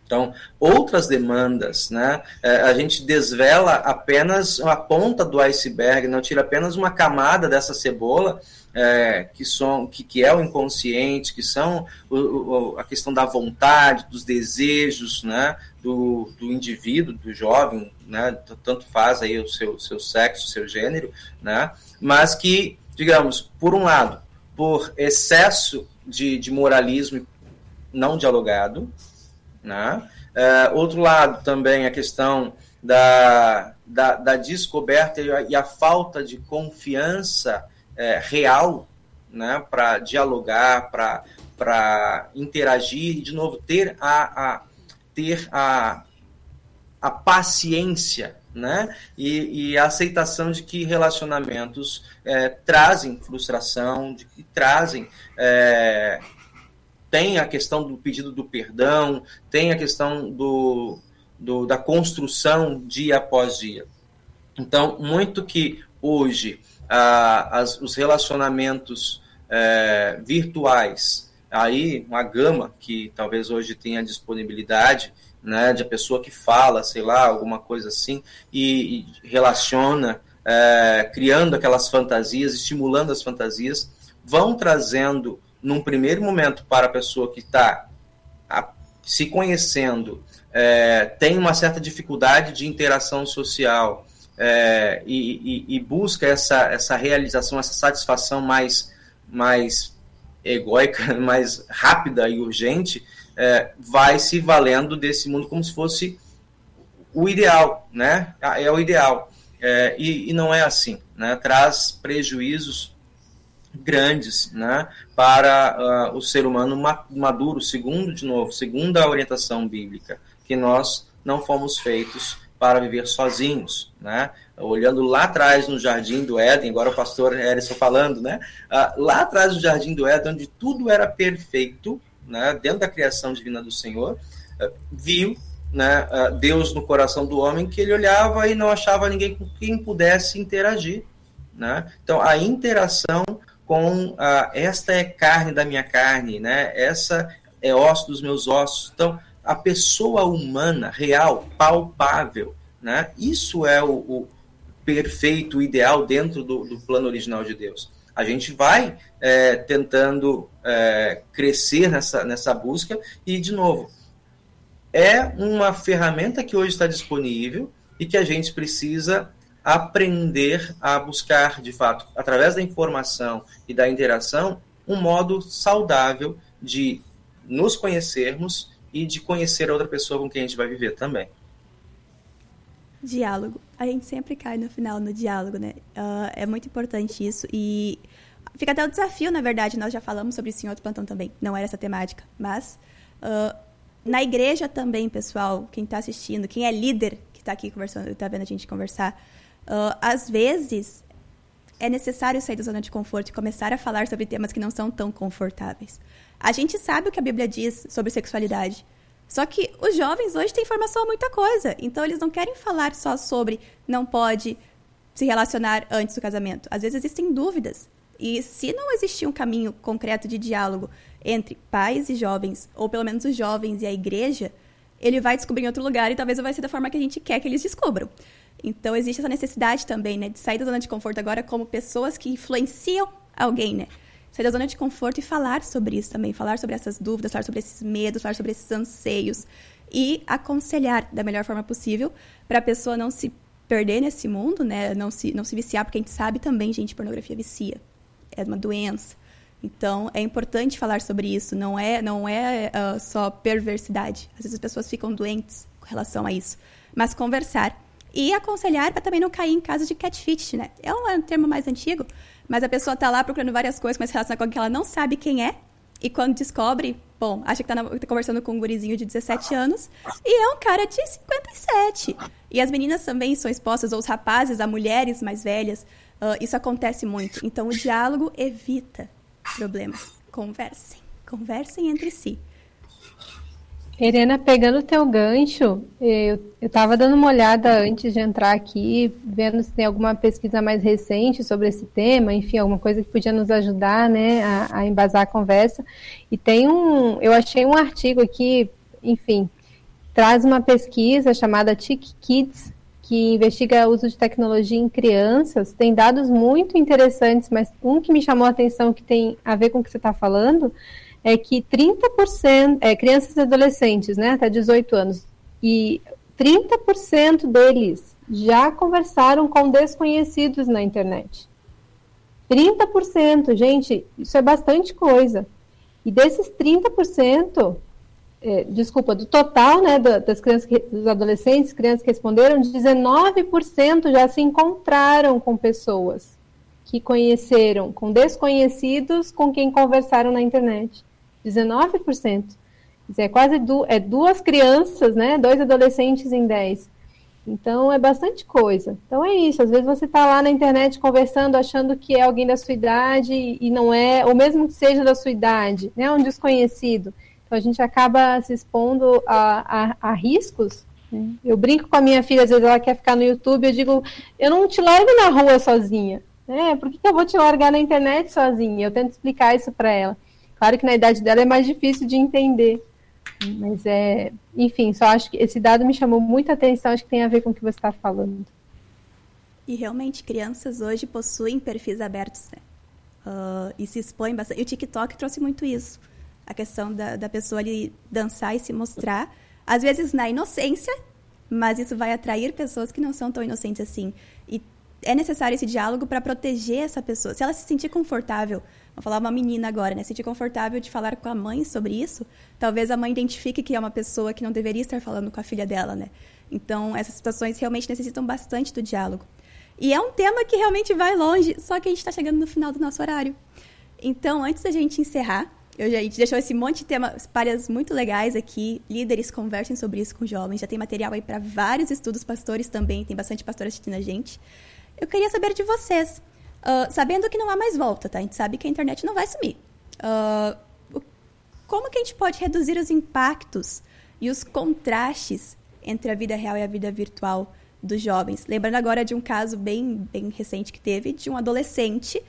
Então, outras demandas, né? É, a gente desvela apenas a ponta do iceberg, não tira apenas uma camada dessa cebola, é, que, são, que, que é o inconsciente, que são o, o, a questão da vontade, dos desejos né, do, do indivíduo, do jovem, né, tanto faz aí o seu, seu sexo, seu gênero, né, mas que, digamos, por um lado, por excesso de, de moralismo não dialogado, né? Uh, outro lado também a questão da, da, da descoberta e a, e a, falta de confiança é, real né, para dialogar, para interagir e, de novo, ter a, a, ter a, a paciência né? E, e, a aceitação de que relacionamentos é, trazem frustração, de que trazem. É, tem a questão do pedido do perdão, tem a questão do, do, da construção dia após dia. Então, muito que hoje as, os relacionamentos é, virtuais, aí uma gama que talvez hoje tenha disponibilidade, né, de a pessoa que fala, sei lá, alguma coisa assim, e, e relaciona, é, criando aquelas fantasias, estimulando as fantasias, vão trazendo, num primeiro momento, para a pessoa que está se conhecendo, é, tem uma certa dificuldade de interação social é, e, e, e, busca essa, essa realização, essa satisfação mais, mais egóica, mais rápida e urgente, é, vai se valendo desse mundo como se fosse o ideal, né? É o ideal. É, e, e, não é assim, né? Traz prejuízos grandes, né? Para uh, o ser humano maduro, segundo, de novo, segundo a orientação bíblica, que nós não fomos feitos para viver sozinhos, né? Olhando lá atrás no Jardim do Éden, agora o pastor Erison falando, né? Uh, lá atrás no Jardim do Éden, onde tudo era perfeito, né, dentro da criação divina do Senhor, eh, viu né, Deus no coração do homem que ele olhava e não achava ninguém com quem pudesse interagir. Né? Então, a interação com a, esta é carne da minha carne, né? essa é osso dos meus ossos. Então, a pessoa humana, real, palpável, né? isso é o, o perfeito, o ideal dentro do, do plano original de Deus a gente vai é, tentando é, crescer nessa, nessa busca e, de novo, é uma ferramenta que hoje está disponível e que a gente precisa aprender a buscar, de fato, através da informação e da interação, um modo saudável de nos conhecermos e de conhecer a outra pessoa com quem a gente vai viver também. Diálogo. A gente sempre cai no final no diálogo, né? Uh, é muito importante isso. E fica até o desafio, na verdade, nós já falamos sobre isso em outro plantão também. Não era essa temática. Mas uh, na igreja também, pessoal, quem está assistindo, quem é líder que está aqui conversando, está vendo a gente conversar, uh, às vezes é necessário sair da zona de conforto e começar a falar sobre temas que não são tão confortáveis. A gente sabe o que a Bíblia diz sobre sexualidade. Só que os jovens hoje têm informação muita coisa. Então, eles não querem falar só sobre não pode se relacionar antes do casamento. Às vezes existem dúvidas. E se não existir um caminho concreto de diálogo entre pais e jovens, ou pelo menos os jovens e a igreja, ele vai descobrir em outro lugar e talvez não vai ser da forma que a gente quer que eles descubram. Então, existe essa necessidade também, né, de sair da zona de conforto agora como pessoas que influenciam alguém, né? sair da zona de conforto e falar sobre isso também, falar sobre essas dúvidas, falar sobre esses medos, falar sobre esses anseios e aconselhar da melhor forma possível para a pessoa não se perder nesse mundo, né? Não se, não se viciar, porque a gente sabe também, gente, pornografia vicia. É uma doença. Então, é importante falar sobre isso. Não é, não é uh, só perversidade. Às vezes as pessoas ficam doentes com relação a isso. Mas conversar. E aconselhar para também não cair em casos de catfish, né? É um termo mais antigo, mas a pessoa tá lá procurando várias coisas, mas relaciona com que ela não sabe quem é. E quando descobre, bom, acha que tá, na, tá, conversando com um gurizinho de 17 anos e é um cara de 57. E as meninas também são expostas, ou os rapazes, a mulheres mais velhas. Uh, isso acontece muito. Então, o diálogo evita problemas. Conversem. Conversem entre si. Helena, pegando o teu gancho, eu estava dando uma olhada antes de entrar aqui, vendo se tem alguma pesquisa mais recente sobre esse tema, enfim, alguma coisa que podia nos ajudar, né, a, a embasar a conversa. E tem um, eu achei um artigo aqui, enfim, traz uma pesquisa chamada TIC Kids, que investiga o uso de tecnologia em crianças. Tem dados muito interessantes, mas um que me chamou a atenção que tem a ver com o que você está falando é que 30%, é, crianças e adolescentes, né, até 18 anos, e 30% deles já conversaram com desconhecidos na internet. 30%, gente, isso é bastante coisa. E desses 30%, é, desculpa, do total, né, das crianças, dos adolescentes, crianças que responderam, 19% já se encontraram com pessoas que conheceram, com desconhecidos com quem conversaram na internet. 19%. é quase du é duas crianças, né? Dois adolescentes em 10. Então é bastante coisa. Então é isso. Às vezes você está lá na internet conversando, achando que é alguém da sua idade e não é, ou mesmo que seja da sua idade, né? Um desconhecido. Então a gente acaba se expondo a, a, a riscos. Eu brinco com a minha filha, às vezes ela quer ficar no YouTube, eu digo, eu não te largo na rua sozinha. Né? Por que, que eu vou te largar na internet sozinha? Eu tento explicar isso para ela. Claro que na idade dela é mais difícil de entender. Mas é, enfim, só acho que esse dado me chamou muita atenção, acho que tem a ver com o que você está falando. E realmente, crianças hoje possuem perfis abertos, né? Uh, e se expõem bastante. E o TikTok trouxe muito isso. A questão da, da pessoa ali dançar e se mostrar. Às vezes na inocência, mas isso vai atrair pessoas que não são tão inocentes assim. E é necessário esse diálogo para proteger essa pessoa. Se ela se sentir confortável Vou falar uma menina agora, né? Sentir confortável de falar com a mãe sobre isso, talvez a mãe identifique que é uma pessoa que não deveria estar falando com a filha dela, né? Então, essas situações realmente necessitam bastante do diálogo. E é um tema que realmente vai longe, só que a gente está chegando no final do nosso horário. Então, antes da gente encerrar, eu já, a gente deixou esse monte de temas, páreas muito legais aqui. Líderes conversem sobre isso com jovens. Já tem material aí para vários estudos, pastores também. Tem bastante pastor assistindo a gente. Eu queria saber de vocês. Uh, sabendo que não há mais volta, tá? A gente sabe que a internet não vai sumir. Uh, como que a gente pode reduzir os impactos e os contrastes entre a vida real e a vida virtual dos jovens? Lembrando agora de um caso bem, bem recente que teve de um adolescente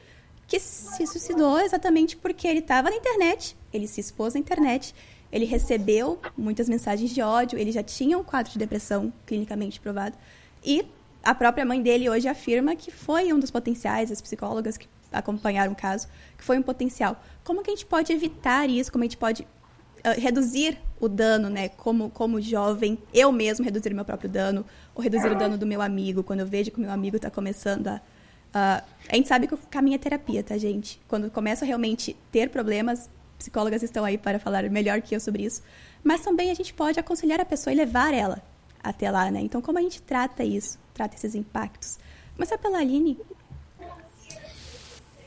que se suicidou exatamente porque ele estava na internet, ele se expôs na internet, ele recebeu muitas mensagens de ódio, ele já tinha um quadro de depressão clinicamente provado e a própria mãe dele hoje afirma que foi um dos potenciais, as psicólogas que acompanharam o caso, que foi um potencial. Como que a gente pode evitar isso? Como a gente pode uh, reduzir o dano, né? Como, como jovem, eu mesmo reduzir o meu próprio dano, ou reduzir o dano do meu amigo, quando eu vejo que o meu amigo está começando a. Uh, a gente sabe que o caminho é terapia, tá, gente? Quando começa a realmente ter problemas, psicólogas estão aí para falar melhor que eu sobre isso. Mas também a gente pode aconselhar a pessoa e levar ela até lá, né? Então, como a gente trata isso? Trata esses impactos? Começar pela Aline.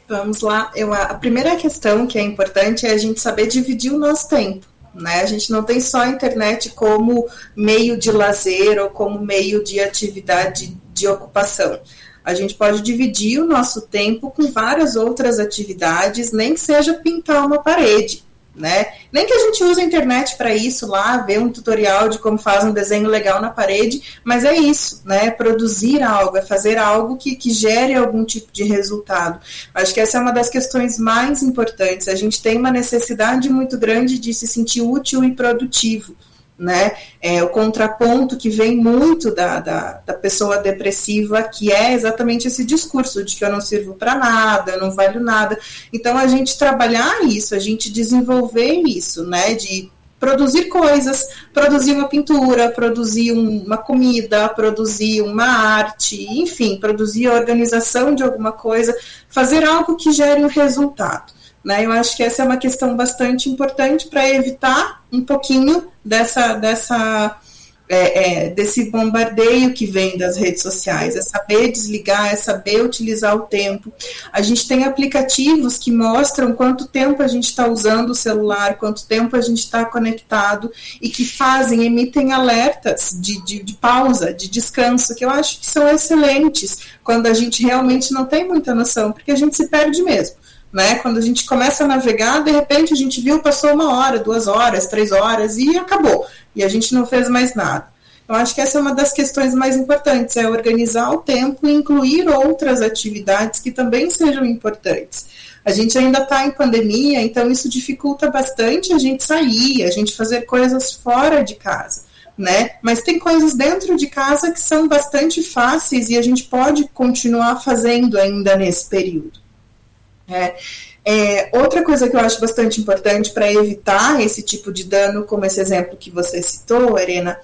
Vamos lá. Eu, a primeira questão que é importante é a gente saber dividir o nosso tempo. Né? A gente não tem só a internet como meio de lazer ou como meio de atividade de ocupação. A gente pode dividir o nosso tempo com várias outras atividades, nem que seja pintar uma parede né? Nem que a gente use a internet para isso lá, ver um tutorial de como faz um desenho legal na parede, mas é isso, né? Produzir algo, é fazer algo que, que gere algum tipo de resultado. Acho que essa é uma das questões mais importantes. A gente tem uma necessidade muito grande de se sentir útil e produtivo né? É, o contraponto que vem muito da, da, da, pessoa depressiva, que é exatamente esse discurso de que eu não sirvo para nada, eu não valho nada. Então, a gente trabalhar isso, a gente desenvolver isso, né? De produzir coisas, produzir uma pintura, produzir um, uma comida, produzir uma arte, enfim, produzir a organização de alguma coisa, fazer algo que gere um resultado. Né? Eu acho que essa é uma questão bastante importante para evitar um pouquinho dessa, dessa é, é, desse bombardeio que vem das redes sociais, é saber desligar, é saber utilizar o tempo. A gente tem aplicativos que mostram quanto tempo a gente está usando o celular, quanto tempo a gente está conectado e que fazem, emitem alertas de, de, de pausa, de descanso, que eu acho que são excelentes quando a gente realmente não tem muita noção, porque a gente se perde mesmo né? Quando a gente começa a navegar, de repente a gente viu, passou uma hora, duas horas, três horas e acabou. E a gente não fez mais nada. Eu acho que essa é uma das questões mais importantes, é organizar o tempo e incluir outras atividades que também sejam importantes. A gente ainda está em pandemia, então isso dificulta bastante a gente sair, a gente fazer coisas fora de casa. Né? Mas tem coisas dentro de casa que são bastante fáceis e a gente pode continuar fazendo ainda nesse período. É, é, outra coisa que eu acho bastante importante para evitar esse tipo de dano, como esse exemplo que você citou, Arena,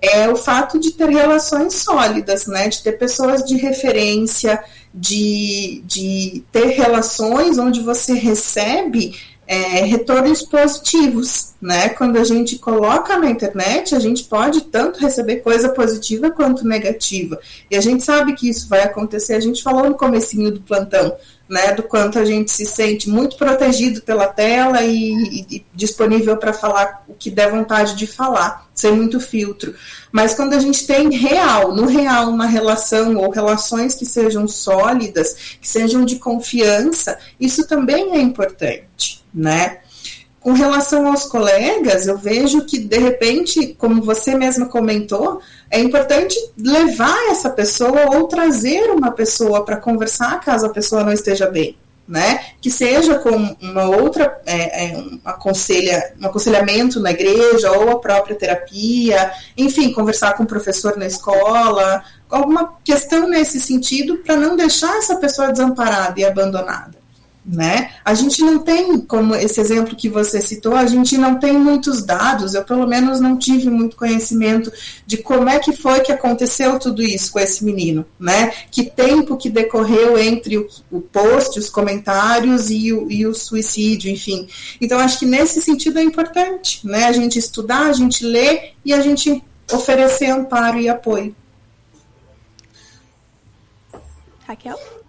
é o fato de ter relações sólidas, né? De ter pessoas de referência, de, de ter relações onde você recebe é, retornos positivos, né? Quando a gente coloca na internet, a gente pode tanto receber coisa positiva quanto negativa. E a gente sabe que isso vai acontecer. A gente falou no comecinho do plantão né, do quanto a gente se sente muito protegido pela tela e, e disponível para falar o que der vontade de falar, sem muito filtro. Mas quando a gente tem real, no real, uma relação ou relações que sejam sólidas, que sejam de confiança, isso também é importante, né? Com relação aos colegas, eu vejo que, de repente, como você mesma comentou, é importante levar essa pessoa ou trazer uma pessoa para conversar caso a pessoa não esteja bem. Né? Que seja com uma outra é, é, um, aconselha, um aconselhamento na igreja ou a própria terapia, enfim, conversar com o professor na escola, alguma questão nesse sentido para não deixar essa pessoa desamparada e abandonada né? A gente não tem, como esse exemplo que você citou, a gente não tem muitos dados, eu pelo menos não tive muito conhecimento de como é que foi que aconteceu tudo isso com esse menino, né? Que tempo que decorreu entre o, o post, os comentários e o, e o suicídio, enfim. Então, acho que nesse sentido é importante, né? A gente estudar, a gente ler e a gente oferecer amparo e apoio. Raquel?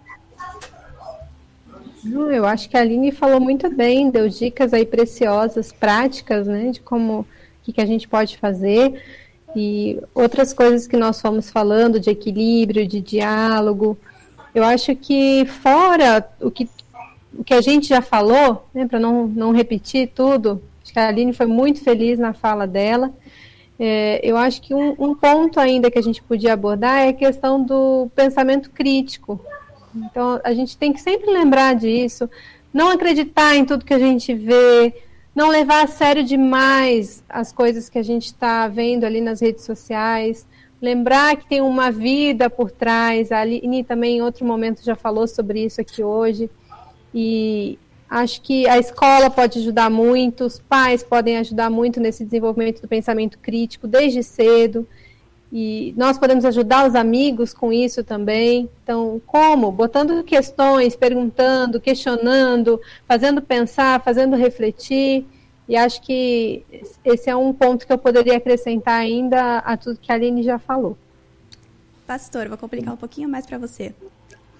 Eu acho que a Aline falou muito bem, deu dicas aí preciosas, práticas, né, de como que, que a gente pode fazer e outras coisas que nós fomos falando de equilíbrio, de diálogo. Eu acho que fora o que, o que a gente já falou, né, para não, não repetir tudo, acho que a Aline foi muito feliz na fala dela. É, eu acho que um, um ponto ainda que a gente podia abordar é a questão do pensamento crítico, então, a gente tem que sempre lembrar disso, não acreditar em tudo que a gente vê, não levar a sério demais as coisas que a gente está vendo ali nas redes sociais, lembrar que tem uma vida por trás. A Aline também, em outro momento, já falou sobre isso aqui hoje. E acho que a escola pode ajudar muito, os pais podem ajudar muito nesse desenvolvimento do pensamento crítico desde cedo. E nós podemos ajudar os amigos com isso também. Então, como? Botando questões, perguntando, questionando, fazendo pensar, fazendo refletir. E acho que esse é um ponto que eu poderia acrescentar ainda a tudo que a Aline já falou. Pastor, vou complicar um pouquinho mais para você.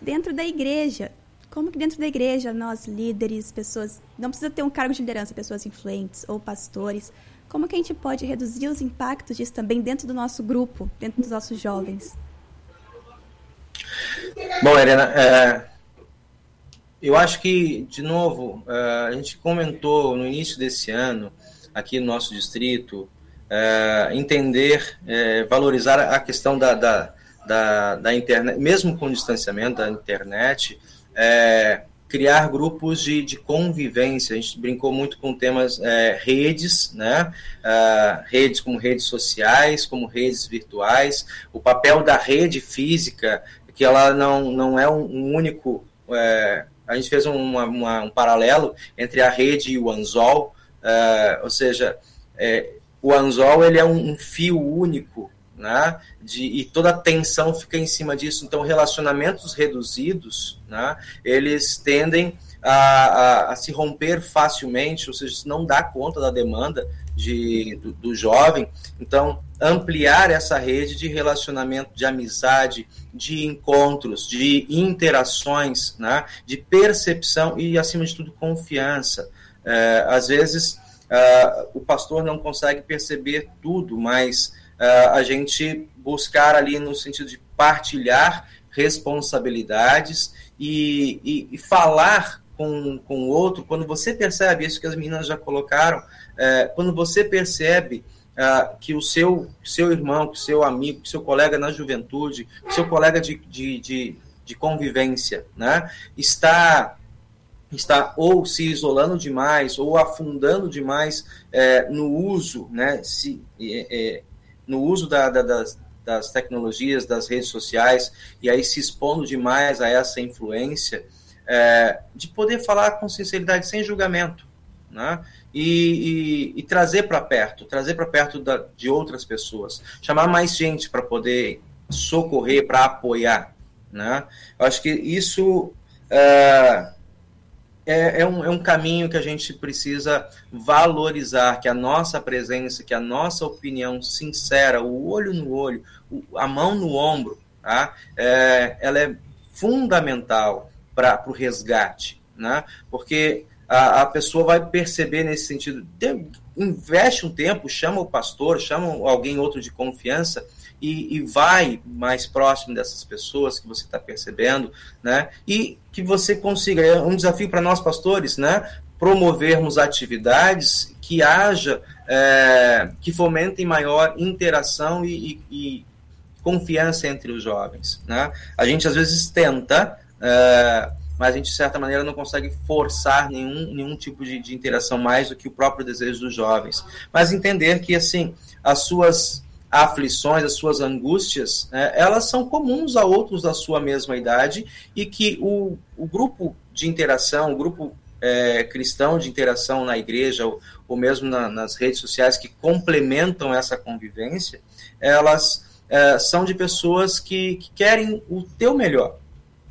Dentro da igreja, como que dentro da igreja nós líderes, pessoas, não precisa ter um cargo de liderança, pessoas influentes ou pastores, como que a gente pode reduzir os impactos disso também dentro do nosso grupo, dentro dos nossos jovens? Bom, Helena, é, eu acho que, de novo, é, a gente comentou no início desse ano, aqui no nosso distrito, é, entender, é, valorizar a questão da, da, da, da, internet, mesmo com o distanciamento da internet, é, criar grupos de, de convivência. A gente brincou muito com temas é, redes, né? Uh, redes como redes sociais, como redes virtuais, o papel da rede física, que ela não, não é um, único. É, a gente fez uma, uma, um paralelo entre a rede e o anzol, uh, ou seja, é, o anzol ele é um, um fio único né? De, e toda a tensão fica em cima disso. Então, relacionamentos reduzidos, né? Eles tendem a, a, a se romper facilmente, ou seja, não dá conta da demanda de, do, do, jovem. Então, ampliar essa rede de relacionamento, de amizade, de encontros, de interações, né? de percepção e, acima de tudo, confiança. É, às vezes, uh, o pastor não consegue perceber tudo, mas a gente buscar ali no sentido de partilhar responsabilidades e, e, e falar com, com o outro, quando você percebe isso que as meninas já colocaram, é, quando você percebe uh, que o seu, seu irmão, que seu amigo, que seu colega na juventude, que seu colega de, de, de, de convivência, né, está está ou se isolando demais ou afundando demais é, no uso, né, se, é, é no uso da, da, das, das tecnologias, das redes sociais, e aí se expondo demais a essa influência, é, de poder falar com sinceridade, sem julgamento, né? E, e, e trazer para perto, trazer para perto da, de outras pessoas, chamar mais gente para poder socorrer, para apoiar, né? Eu acho que isso é, é, é, um, é um caminho que a gente precisa valorizar, que a nossa presença, que a nossa opinião sincera, o olho no olho, a mão no ombro, tá? É, ela é fundamental para o resgate, né? Porque a, a, pessoa vai perceber nesse sentido, investe um tempo, chama o pastor, chama alguém outro de confiança e, e vai mais próximo dessas pessoas que você está percebendo, né? E que você consiga, é um desafio para nós pastores, né? Promovermos atividades que haja, é, que fomentem maior interação e, e, e, confiança entre os jovens, né? A gente às vezes tenta é, mas a gente, de certa maneira, não consegue forçar nenhum, nenhum tipo de, de interação mais do que o próprio desejo dos jovens. Mas entender que, assim, as suas aflições, as suas angústias, né, elas são comuns a outros da sua mesma idade e que o, o grupo de interação, o grupo é, cristão de interação na igreja ou, ou mesmo na, nas redes sociais que complementam essa convivência, elas é, são de pessoas que, que querem o teu melhor,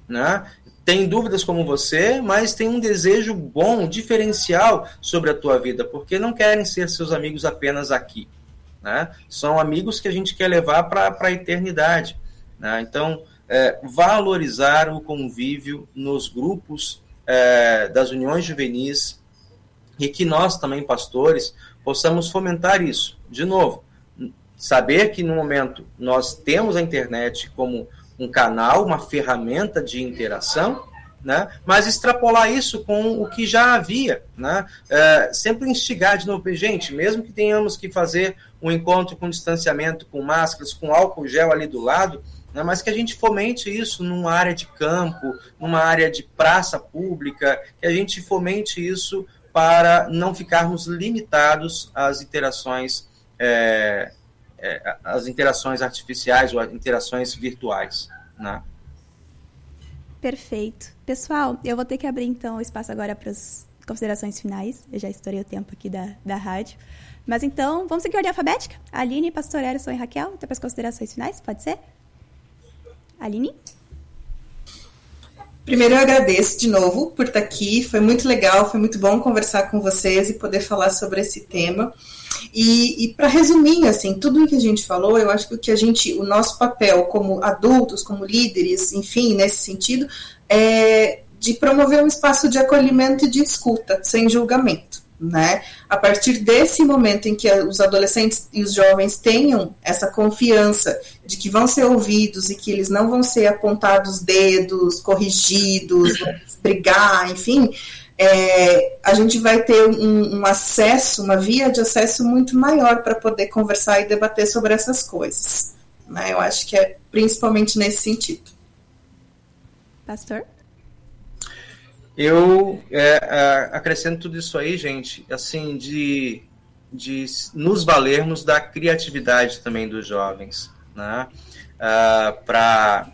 né? tem dúvidas como você, mas tem um desejo bom, diferencial sobre a tua vida, porque não querem ser seus amigos apenas aqui. Né? São amigos que a gente quer levar para a eternidade. Né? Então, é, valorizar o convívio nos grupos é, das uniões juvenis e que nós também, pastores, possamos fomentar isso. De novo, saber que no momento nós temos a internet como um canal, uma ferramenta de interação, né? mas extrapolar isso com o que já havia. Né? É, sempre instigar de novo, gente, mesmo que tenhamos que fazer um encontro com distanciamento, com máscaras, com álcool gel ali do lado, né? mas que a gente fomente isso numa área de campo, numa área de praça pública, que a gente fomente isso para não ficarmos limitados às interações é, é, as interações artificiais ou interações virtuais. Né? Perfeito. Pessoal, eu vou ter que abrir então o espaço agora para as considerações finais. Eu já estourei o tempo aqui da, da rádio. Mas então, vamos seguir a ordem alfabética? Aline, Pastor Erison e Raquel, até para as considerações finais, pode ser? Aline? Primeiro, eu agradeço de novo por estar aqui. Foi muito legal, foi muito bom conversar com vocês e poder falar sobre esse tema. E, e para resumir, assim, tudo o que a gente falou, eu acho que o que a gente, o nosso papel como adultos, como líderes, enfim, nesse sentido, é de promover um espaço de acolhimento e de escuta, sem julgamento. Né? A partir desse momento em que os adolescentes e os jovens tenham essa confiança de que vão ser ouvidos e que eles não vão ser apontados dedos, corrigidos, brigar, enfim, é, a gente vai ter um, um, acesso, uma via de acesso muito maior para poder conversar e debater sobre essas coisas. Né? Eu acho que é principalmente nesse sentido. Pastor? Eu é, acrescento tudo isso aí, gente, assim, de, de nos valermos da criatividade também dos jovens, né? Uh, para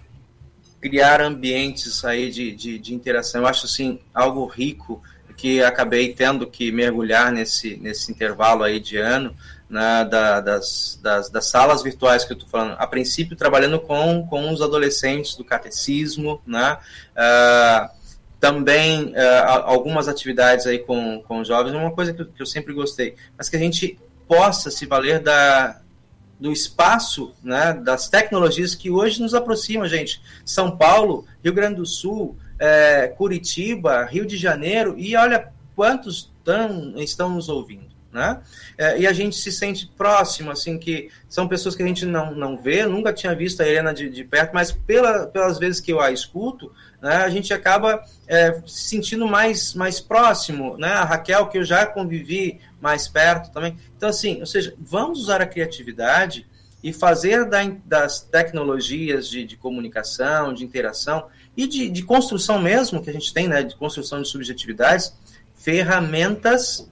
criar ambientes aí de, de, de, interação. Eu acho assim algo rico que acabei tendo que mergulhar nesse, nesse intervalo aí de ano né, da, das, das, das, salas virtuais que eu estou falando. A princípio trabalhando com, com os adolescentes do catecismo, né, uh, também uh, algumas atividades aí com, com jovens, uma coisa que eu, que eu sempre gostei, mas que a gente possa se valer da, do espaço, né, das tecnologias que hoje nos aproximam, gente. São Paulo, Rio Grande do Sul, é, Curitiba, Rio de Janeiro, e olha quantos tão, estão nos ouvindo. Né? É, e a gente se sente próximo, assim, que são pessoas que a gente não, não vê, nunca tinha visto a Helena de, de perto, mas pela, pelas vezes que eu a escuto, né, a gente acaba é, se sentindo mais, mais próximo, né? A Raquel, que eu já convivi mais perto também. Então, assim, ou seja, vamos usar a criatividade e fazer da, das tecnologias de, de, comunicação, de interação e de, de, construção mesmo, que a gente tem, né, de construção de subjetividades, ferramentas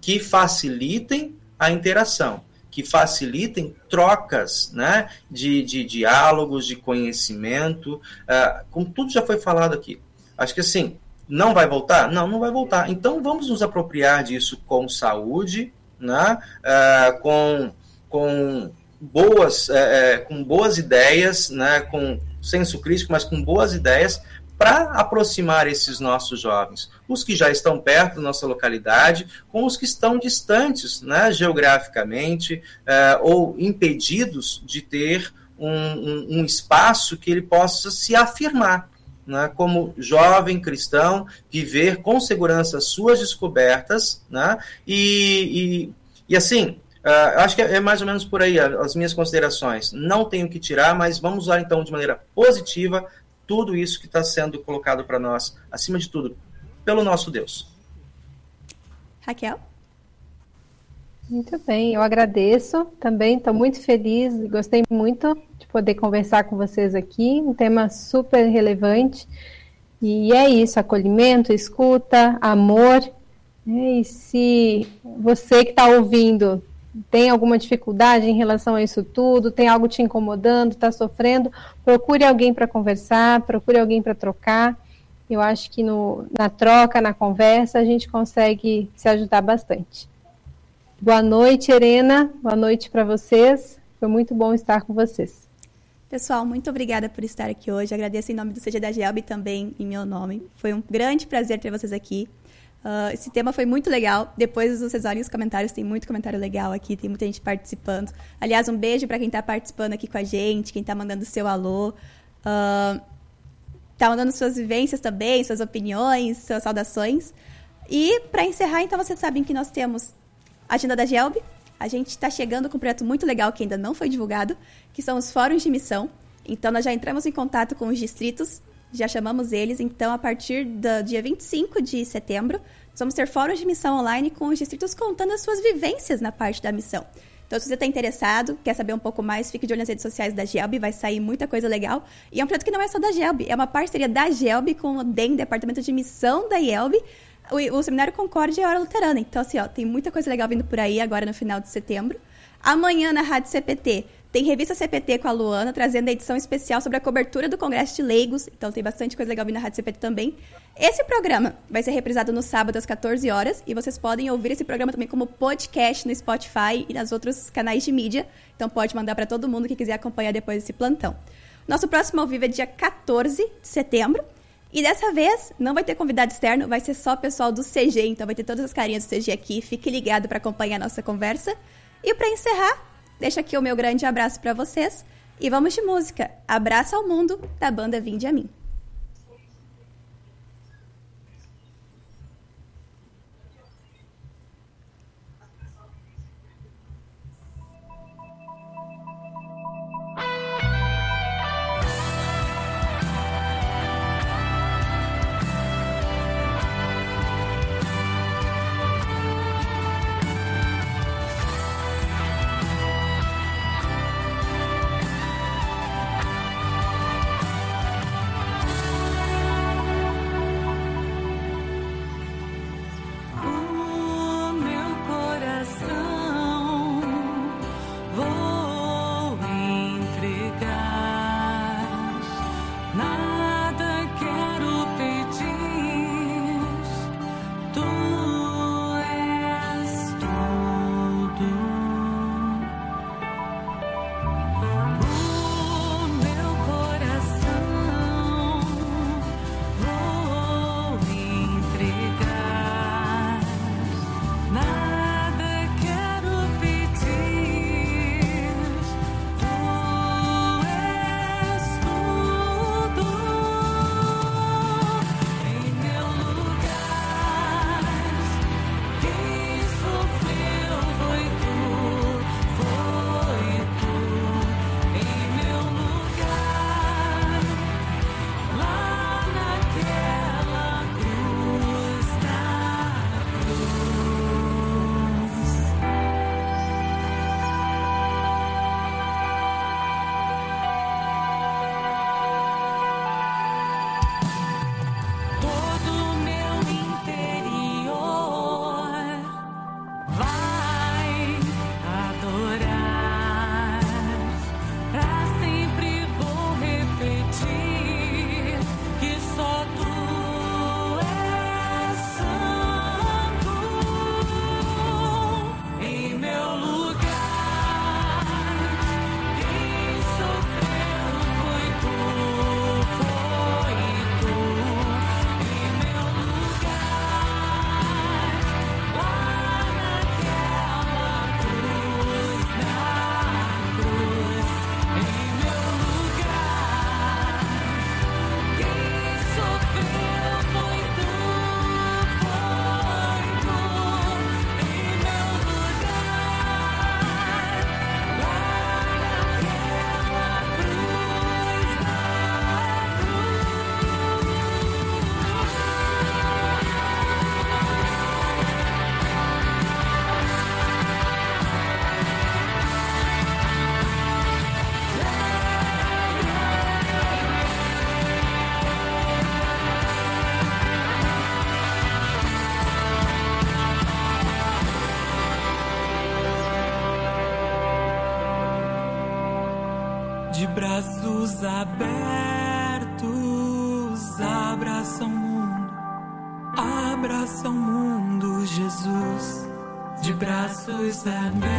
que facilitem a interação, que facilitem trocas né, de, de diálogos, de conhecimento, uh, como tudo já foi falado aqui. Acho que assim, não vai voltar? Não, não vai voltar. Então vamos nos apropriar disso com saúde, né? Uh, com, com, boas, uh, com boas ideias, né? com senso crítico, mas com boas ideias para aproximar esses nossos jovens, os que já estão perto da nossa localidade, com os que estão distantes, né, geograficamente, uh, ou impedidos de ter um, um, um espaço que ele possa se afirmar né, como jovem cristão, viver com segurança suas descobertas, né, e, e, e assim, uh, acho que é mais ou menos por aí as minhas considerações. Não tenho que tirar, mas vamos usar então de maneira positiva tudo isso que está sendo colocado para nós, acima de tudo, pelo nosso Deus. Raquel? Muito bem, eu agradeço também, estou muito feliz, gostei muito de poder conversar com vocês aqui, um tema super relevante. E é isso, acolhimento, escuta, amor. Né? E se você que está ouvindo tem alguma dificuldade em relação a isso tudo, tem algo te incomodando, está sofrendo, procure alguém para conversar, procure alguém para trocar. Eu acho que no, na troca, na conversa, a gente consegue se ajudar bastante. Boa noite, Helena. Boa noite para vocês. Foi muito bom estar com vocês. Pessoal, muito obrigada por estar aqui hoje. Agradeço em nome do CG da Gelb e também em meu nome. Foi um grande prazer ter vocês aqui. Uh, esse tema foi muito legal. Depois vocês olhem os comentários, tem muito comentário legal aqui, tem muita gente participando. Aliás, um beijo para quem está participando aqui com a gente, quem está mandando seu alô. Uh, tá mandando suas vivências também, suas opiniões, suas saudações. E para encerrar, então vocês sabem que nós temos Agenda da Gelb. A gente está chegando com um projeto muito legal que ainda não foi divulgado, que são os fóruns de missão. Então, nós já entramos em contato com os distritos, já chamamos eles. Então, a partir do dia 25 de setembro, nós vamos ter fóruns de missão online com os distritos contando as suas vivências na parte da missão. Então, se você está interessado, quer saber um pouco mais, fique de olho nas redes sociais da Gelb, vai sair muita coisa legal. E é um projeto que não é só da Gelb, é uma parceria da Gelb com o DEM, Departamento de Missão da IELB, o, o Seminário Concórdia é Hora Luterana. Então, assim, ó, tem muita coisa legal vindo por aí agora no final de setembro. Amanhã, na Rádio CPT, tem Revista CPT com a Luana, trazendo a edição especial sobre a cobertura do Congresso de Leigos. Então, tem bastante coisa legal vindo na Rádio CPT também. Esse programa vai ser reprisado no sábado às 14 horas. E vocês podem ouvir esse programa também como podcast no Spotify e nos outros canais de mídia. Então, pode mandar para todo mundo que quiser acompanhar depois desse plantão. Nosso próximo ao vivo é dia 14 de setembro. E dessa vez não vai ter convidado externo, vai ser só pessoal do CG, então vai ter todas as carinhas do CG aqui. Fique ligado para acompanhar a nossa conversa. E para encerrar, deixa aqui o meu grande abraço para vocês e vamos de música. Abraço ao mundo da banda Vinde a mim. Abertos, abraça o mundo, abraça o mundo, Jesus. De braços abertos,